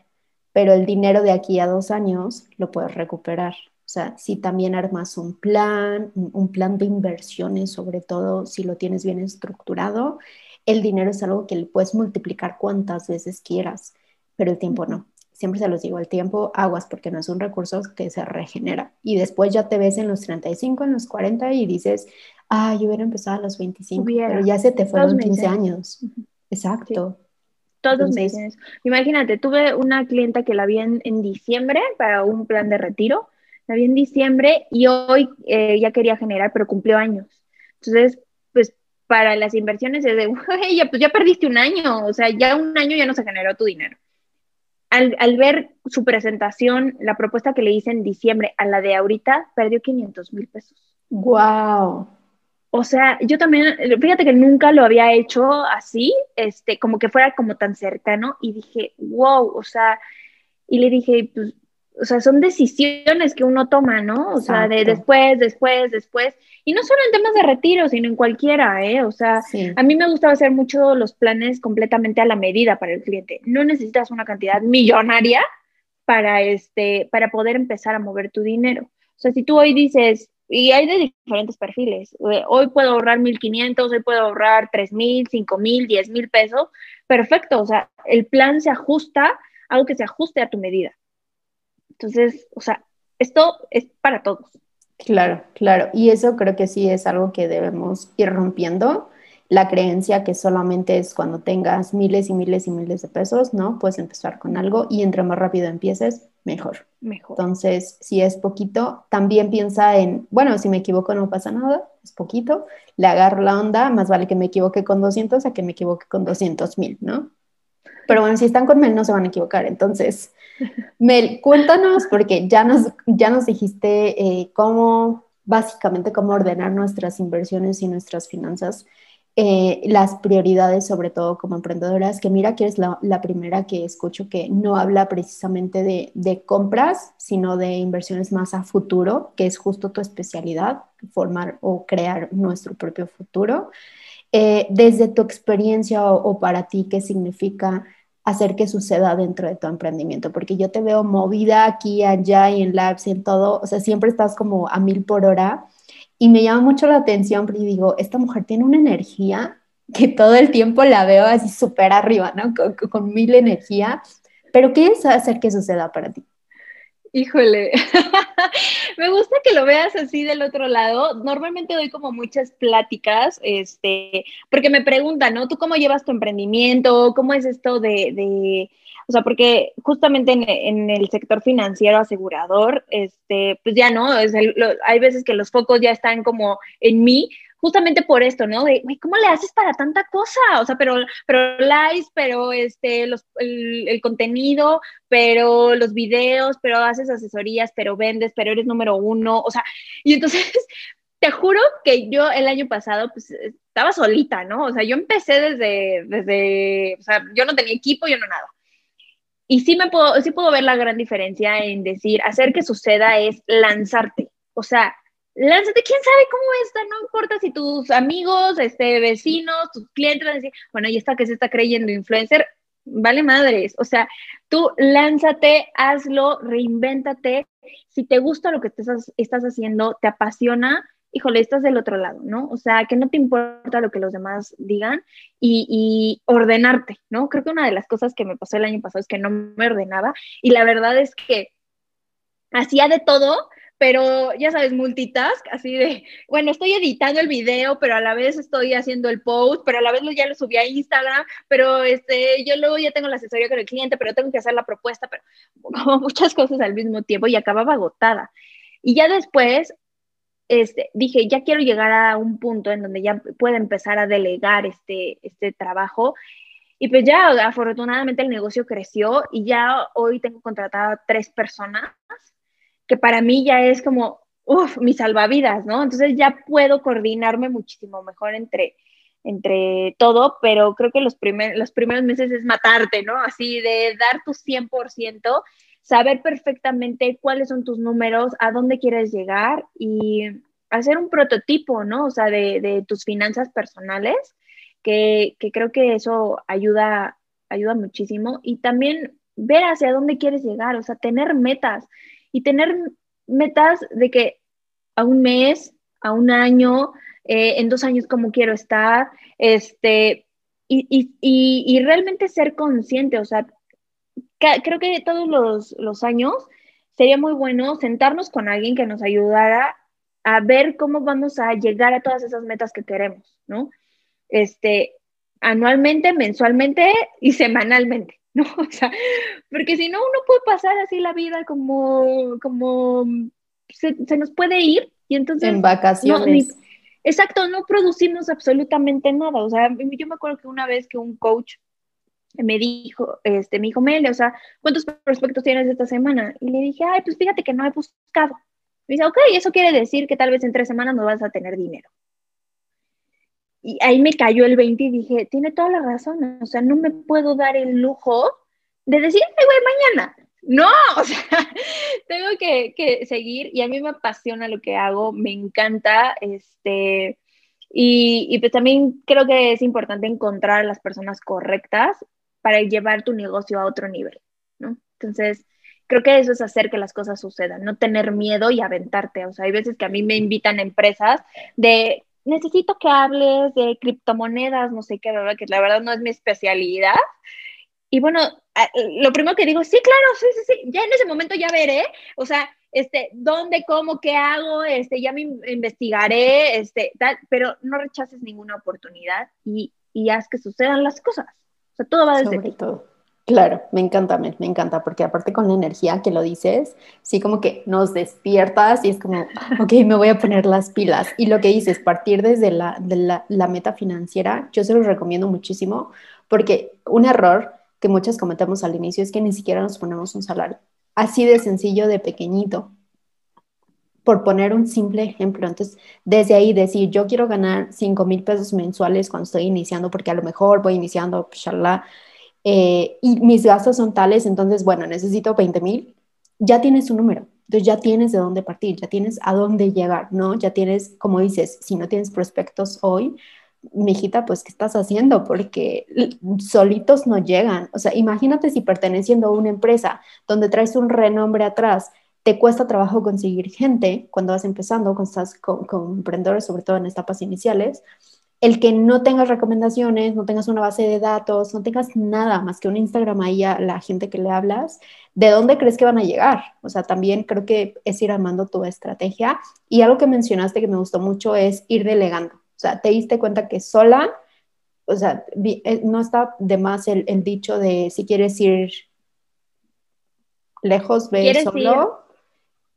pero el dinero de aquí a dos años lo puedes recuperar. O sea, si también armas un plan, un plan de inversiones, sobre todo si lo tienes bien estructurado, el dinero es algo que le puedes multiplicar cuantas veces quieras, pero el tiempo no. Siempre se los digo, el tiempo aguas porque no es un recurso que se regenera. Y después ya te ves en los 35, en los 40 y dices, ah, yo hubiera empezado a los 25, pero ya se te fueron 15 años. Exacto. Todos meses. Imagínate, tuve una clienta que la vi en, en diciembre para un plan de retiro la vi en diciembre y hoy eh, ya quería generar, pero cumplió años. Entonces, pues para las inversiones es de, ya, pues ya perdiste un año, o sea, ya un año ya no se generó tu dinero. Al, al, ver su presentación, la propuesta que le hice en diciembre a la de ahorita, perdió 500 mil pesos. ¡Wow! O sea, yo también, fíjate que nunca lo había hecho así, este, como que fuera como tan cercano, y dije, wow, o sea, y le dije, pues o sea, son decisiones que uno toma, ¿no? O sea, de después, después, después. Y no solo en temas de retiro, sino en cualquiera, ¿eh? O sea, a mí me gustaba hacer mucho los planes completamente a la medida para el cliente. No necesitas una cantidad millonaria para, este, para poder empezar a mover tu dinero. O sea, si tú hoy dices, y hay de diferentes perfiles, eh, hoy puedo ahorrar 1.500, hoy puedo ahorrar 3.000, 5.000, 10.000 pesos, perfecto, o sea, el plan se ajusta, algo que se ajuste a tu medida. Entonces, o sea, esto es para todos. Claro, claro. Y eso creo que sí es algo que debemos ir rompiendo. La creencia que solamente es cuando tengas miles y miles y miles de pesos, ¿no? Puedes empezar con algo y entre más rápido empieces, mejor. Mejor. Entonces, si es poquito, también piensa en, bueno, si me equivoco no pasa nada, es poquito, le agarro la onda, más vale que me equivoque con 200 a que me equivoque con 200 mil, ¿no? Pero bueno, si están con Mel no se van a equivocar. Entonces, Mel, cuéntanos, porque ya nos, ya nos dijiste eh, cómo, básicamente, cómo ordenar nuestras inversiones y nuestras finanzas. Eh, las prioridades, sobre todo como emprendedoras, que mira que eres la, primera que escucho que no habla precisamente de, de, compras, sino de inversiones más a futuro, que es justo tu especialidad, formar o crear nuestro propio futuro. Eh, desde tu experiencia o, para ti, ¿qué significa hacer que suceda dentro de tu emprendimiento? Porque yo te veo movida aquí, allá y en labs y en todo, o sea, siempre estás como a mil por hora y me llama mucho la atención porque digo, esta mujer tiene una energía que todo el tiempo la veo así súper arriba, ¿no? Con, con mil energía, pero ¿qué es hacer que suceda para ti? Híjole, me gusta que lo veas así del otro lado. Normalmente doy como muchas pláticas, este, porque me preguntan, ¿no? ¿Tú cómo llevas tu emprendimiento? ¿Cómo es esto de, de o sea, porque justamente en, el sector financiero asegurador, este, pues ya no, hay veces que los focos ya están como en mí, justamente por esto, ¿no? De, ¿cómo le haces para tanta cosa? O sea, pero, pero likes, pero este, los, el, contenido, pero los videos, pero haces asesorías, pero vendes, pero eres número uno, o sea, y entonces te juro que yo el año pasado, pues, estaba solita, ¿no? O sea, yo empecé desde, desde, o sea, yo no tenía equipo, yo no nada. Y sí me puedo, sí puedo ver la gran diferencia en decir, hacer que suceda es lanzarte. O sea, lánzate, quién sabe cómo está, no importa si tus amigos, este, vecinos, tus clientes a bueno, y esta que se está creyendo influencer, vale madres, o sea, tú lánzate, hazlo, reinvéntate, si te gusta lo que estás, estás haciendo, te apasiona, híjole, estás del otro lado, ¿no? O sea, que no te importa lo que los demás digan y, y, ordenarte, ¿no? Creo que una de las cosas que me pasó el año pasado es que no me ordenaba y la verdad es que hacía de todo, pero ya sabes, multitask, así de, bueno, estoy editando el video, pero a la vez estoy haciendo el post, pero a la vez ya lo subí a Instagram, pero este, yo luego ya tengo la asesoría con el cliente, pero tengo que hacer la propuesta, pero como muchas cosas al mismo tiempo y acababa agotada. Y ya después este, dije, ya quiero llegar a un punto en donde ya pueda empezar a delegar este, este trabajo. Y pues ya afortunadamente el negocio creció y ya hoy tengo contratada tres personas que para mí ya es como, uff, mi salvavidas, ¿no? Entonces ya puedo coordinarme muchísimo mejor entre, entre todo, pero creo que los, los primeros meses es matarte, ¿no? Así de dar tu 100%, saber perfectamente cuáles son tus números, a dónde quieres llegar y hacer un prototipo, ¿no? O sea, de, de tus finanzas personales, que, que, creo que eso ayuda, ayuda muchísimo. Y también ver hacia dónde quieres llegar, o sea, tener metas y tener metas de que a un mes, a un año, eh, en dos años cómo quiero estar, este, y, y, y, realmente ser consciente, o sea, creo que todos los, los años sería muy bueno sentarnos con alguien que nos ayudara a ver cómo vamos a llegar a todas esas metas que queremos, ¿no? Este, anualmente, mensualmente y semanalmente. ¿no? O sea, porque si no, uno puede pasar así la vida como, como se, nos puede ir y entonces... En vacaciones. exacto, no producimos absolutamente nada. O sea, yo me acuerdo que una vez que un coach me dijo, este, me dijo, Mele, o sea, ¿cuántos prospectos tienes esta semana? Y le dije, ay, pues fíjate que no he buscado. Me dice, ok, eso quiere decir que tal vez en tres semanas no vas a tener dinero. Y ahí me cayó el 20 y dije, tiene toda la razón, o sea, no me puedo dar el lujo de decir, ay, güey, mañana. No, o sea, tengo que, que, seguir y a mí me apasiona lo que hago, me encanta, este, y, y, pues también creo que es importante encontrar a las personas correctas para llevar tu negocio a otro nivel, ¿no? Entonces, creo que eso es hacer que las cosas sucedan, no tener miedo y aventarte. O sea, hay veces que a mí me invitan a empresas de, necesito que hables de criptomonedas, no sé qué, ¿verdad? que la verdad no es mi especialidad. Y bueno, lo primero que digo, sí, claro, sí, sí, sí, ya en ese momento ya veré, o sea, este, dónde, cómo, qué hago, este, ya me investigaré, este, tal, pero no rechaces ninguna oportunidad y, y haz que sucedan las cosas. O sea, todo va desde Sobre Todo. Claro, me encanta, me, me, encanta, porque aparte con la energía que lo dices, sí como que nos despiertas y es como, ok, me voy a poner las pilas. Y lo que dices, partir desde la, de la, la meta financiera, yo se los recomiendo muchísimo, porque un error que muchas cometemos al inicio es que ni siquiera nos ponemos un salario. Así de sencillo, de pequeñito. Por poner un simple ejemplo, entonces desde ahí decir, yo quiero ganar 5 mil pesos mensuales cuando estoy iniciando, porque a lo mejor voy iniciando, shalala, eh, y mis gastos son tales, entonces, bueno, necesito 20 mil, ya tienes un número, entonces ya tienes de dónde partir, ya tienes a dónde llegar, ¿no? Ya tienes, como dices, si no tienes prospectos hoy, mijita, pues, ¿qué estás haciendo? Porque solitos no llegan. O sea, imagínate si perteneciendo a una empresa donde traes un renombre atrás, te cuesta trabajo conseguir gente cuando vas empezando, cuando estás con, con emprendedores, sobre todo en etapas iniciales, el que no tengas recomendaciones, no tengas una base de datos, no tengas nada más que un Instagram ahí a la gente que le hablas, ¿de dónde crees que van a llegar? O sea, también creo que es ir armando tu estrategia. Y algo que mencionaste que me gustó mucho es ir delegando. O sea, te diste cuenta que sola, o sea, eh, no está de más el, dicho de si quieres ir lejos, ve solo.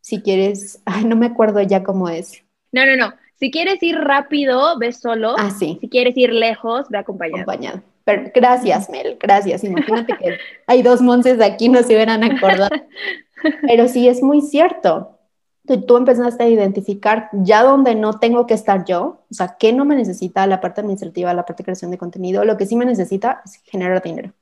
Si quieres, ay, no me acuerdo ya cómo es. No, no, no. Si quieres ir rápido, ve solo. Ah, sí. Si quieres ir lejos, ve acompañado. Acompañado. Pero, gracias, Mel, gracias. Imagínate que hay dos monces de aquí, no se hubieran acordado. Pero sí, es muy cierto. Tú, tú, empezaste a identificar ya donde no tengo que estar yo, o sea, qué no me necesita la parte administrativa, la parte de creación de contenido, lo que sí me necesita es generar dinero.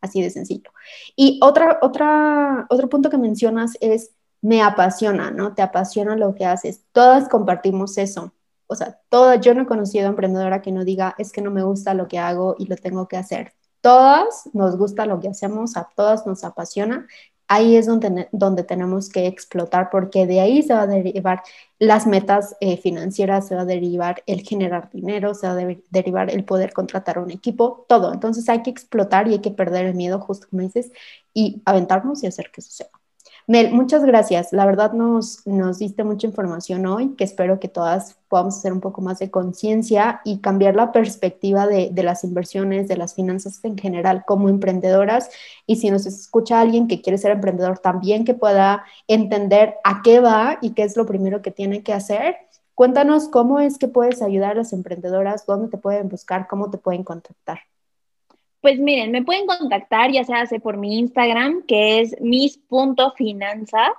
Así de sencillo. Y otra, otra, otro punto que mencionas es me apasiona, ¿no? Te apasiona lo que haces. Todas compartimos eso. O sea, todas, yo no he conocido a emprendedora que no diga, es que no me gusta lo que hago y lo tengo que hacer. Todas nos gusta lo que hacemos, a todas nos apasiona. Ahí es donde, donde tenemos que explotar porque de ahí se va a derivar las metas eh, financieras, se va a derivar el generar dinero, se va a derivar el poder contratar un equipo, todo. Entonces hay que explotar y hay que perder el miedo, justo como dices, y aventarnos y hacer que suceda. Mel, muchas gracias. La verdad nos, nos diste mucha información hoy, que espero que todas podamos hacer un poco más de conciencia y cambiar la perspectiva de, de, las inversiones, de las finanzas en general como emprendedoras. Y si nos escucha alguien que quiere ser emprendedor también, que pueda entender a qué va y qué es lo primero que tiene que hacer. Cuéntanos cómo es que puedes ayudar a las emprendedoras, dónde te pueden buscar, cómo te pueden contactar. Pues miren, me pueden contactar ya sea por mi Instagram, que es mis.finanzas.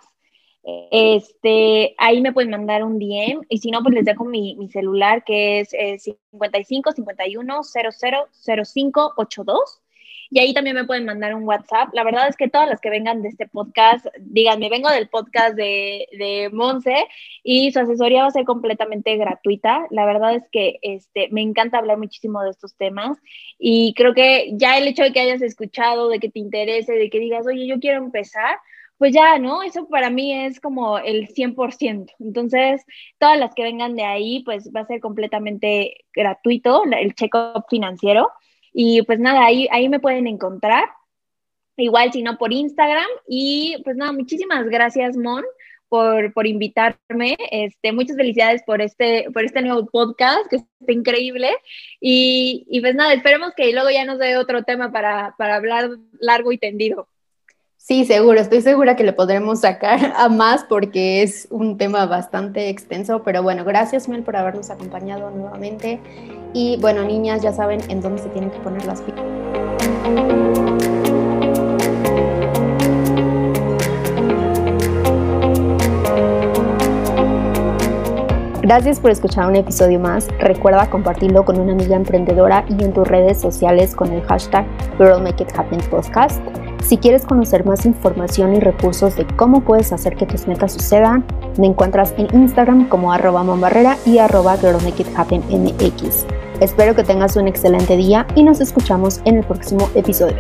Este, ahí me pueden mandar un DM y si no, pues les dejo mi, mi celular que es 55 51 00 05 82 y ahí también me pueden mandar un WhatsApp. La verdad es que todas las que vengan de este podcast, díganme, vengo del podcast de, de Monse y su asesoría va a ser completamente gratuita. La verdad es que este, me encanta hablar muchísimo de estos temas y creo que ya el hecho de que hayas escuchado, de que te interese, de que digas, oye, yo quiero empezar, pues ya, ¿no? Eso para mí es como el 100%. Entonces, todas las que vengan de ahí, pues va a ser completamente gratuito el check-up financiero. Y pues nada, ahí, ahí me pueden encontrar. Igual si no por Instagram. Y pues nada, muchísimas gracias, Mon. Por, por, invitarme. Este, muchas felicidades por este, por este nuevo podcast, que está increíble. Y, y pues nada, esperemos que luego ya nos dé otro tema para, para hablar largo y tendido. Sí, seguro, estoy segura que le podremos sacar a más porque es un tema bastante extenso, pero bueno, gracias Mel por habernos acompañado nuevamente y bueno, niñas, ya saben en dónde se tienen que poner las pilas. Gracias por escuchar un episodio más. Recuerda compartirlo con una amiga emprendedora y en tus redes sociales con el hashtag Girl Make Happen Podcast. Si quieres conocer más información y recursos de cómo puedes hacer que tus metas sucedan, me encuentras en Instagram como arroba y arroba. Espero que tengas un excelente día y nos escuchamos en el próximo episodio.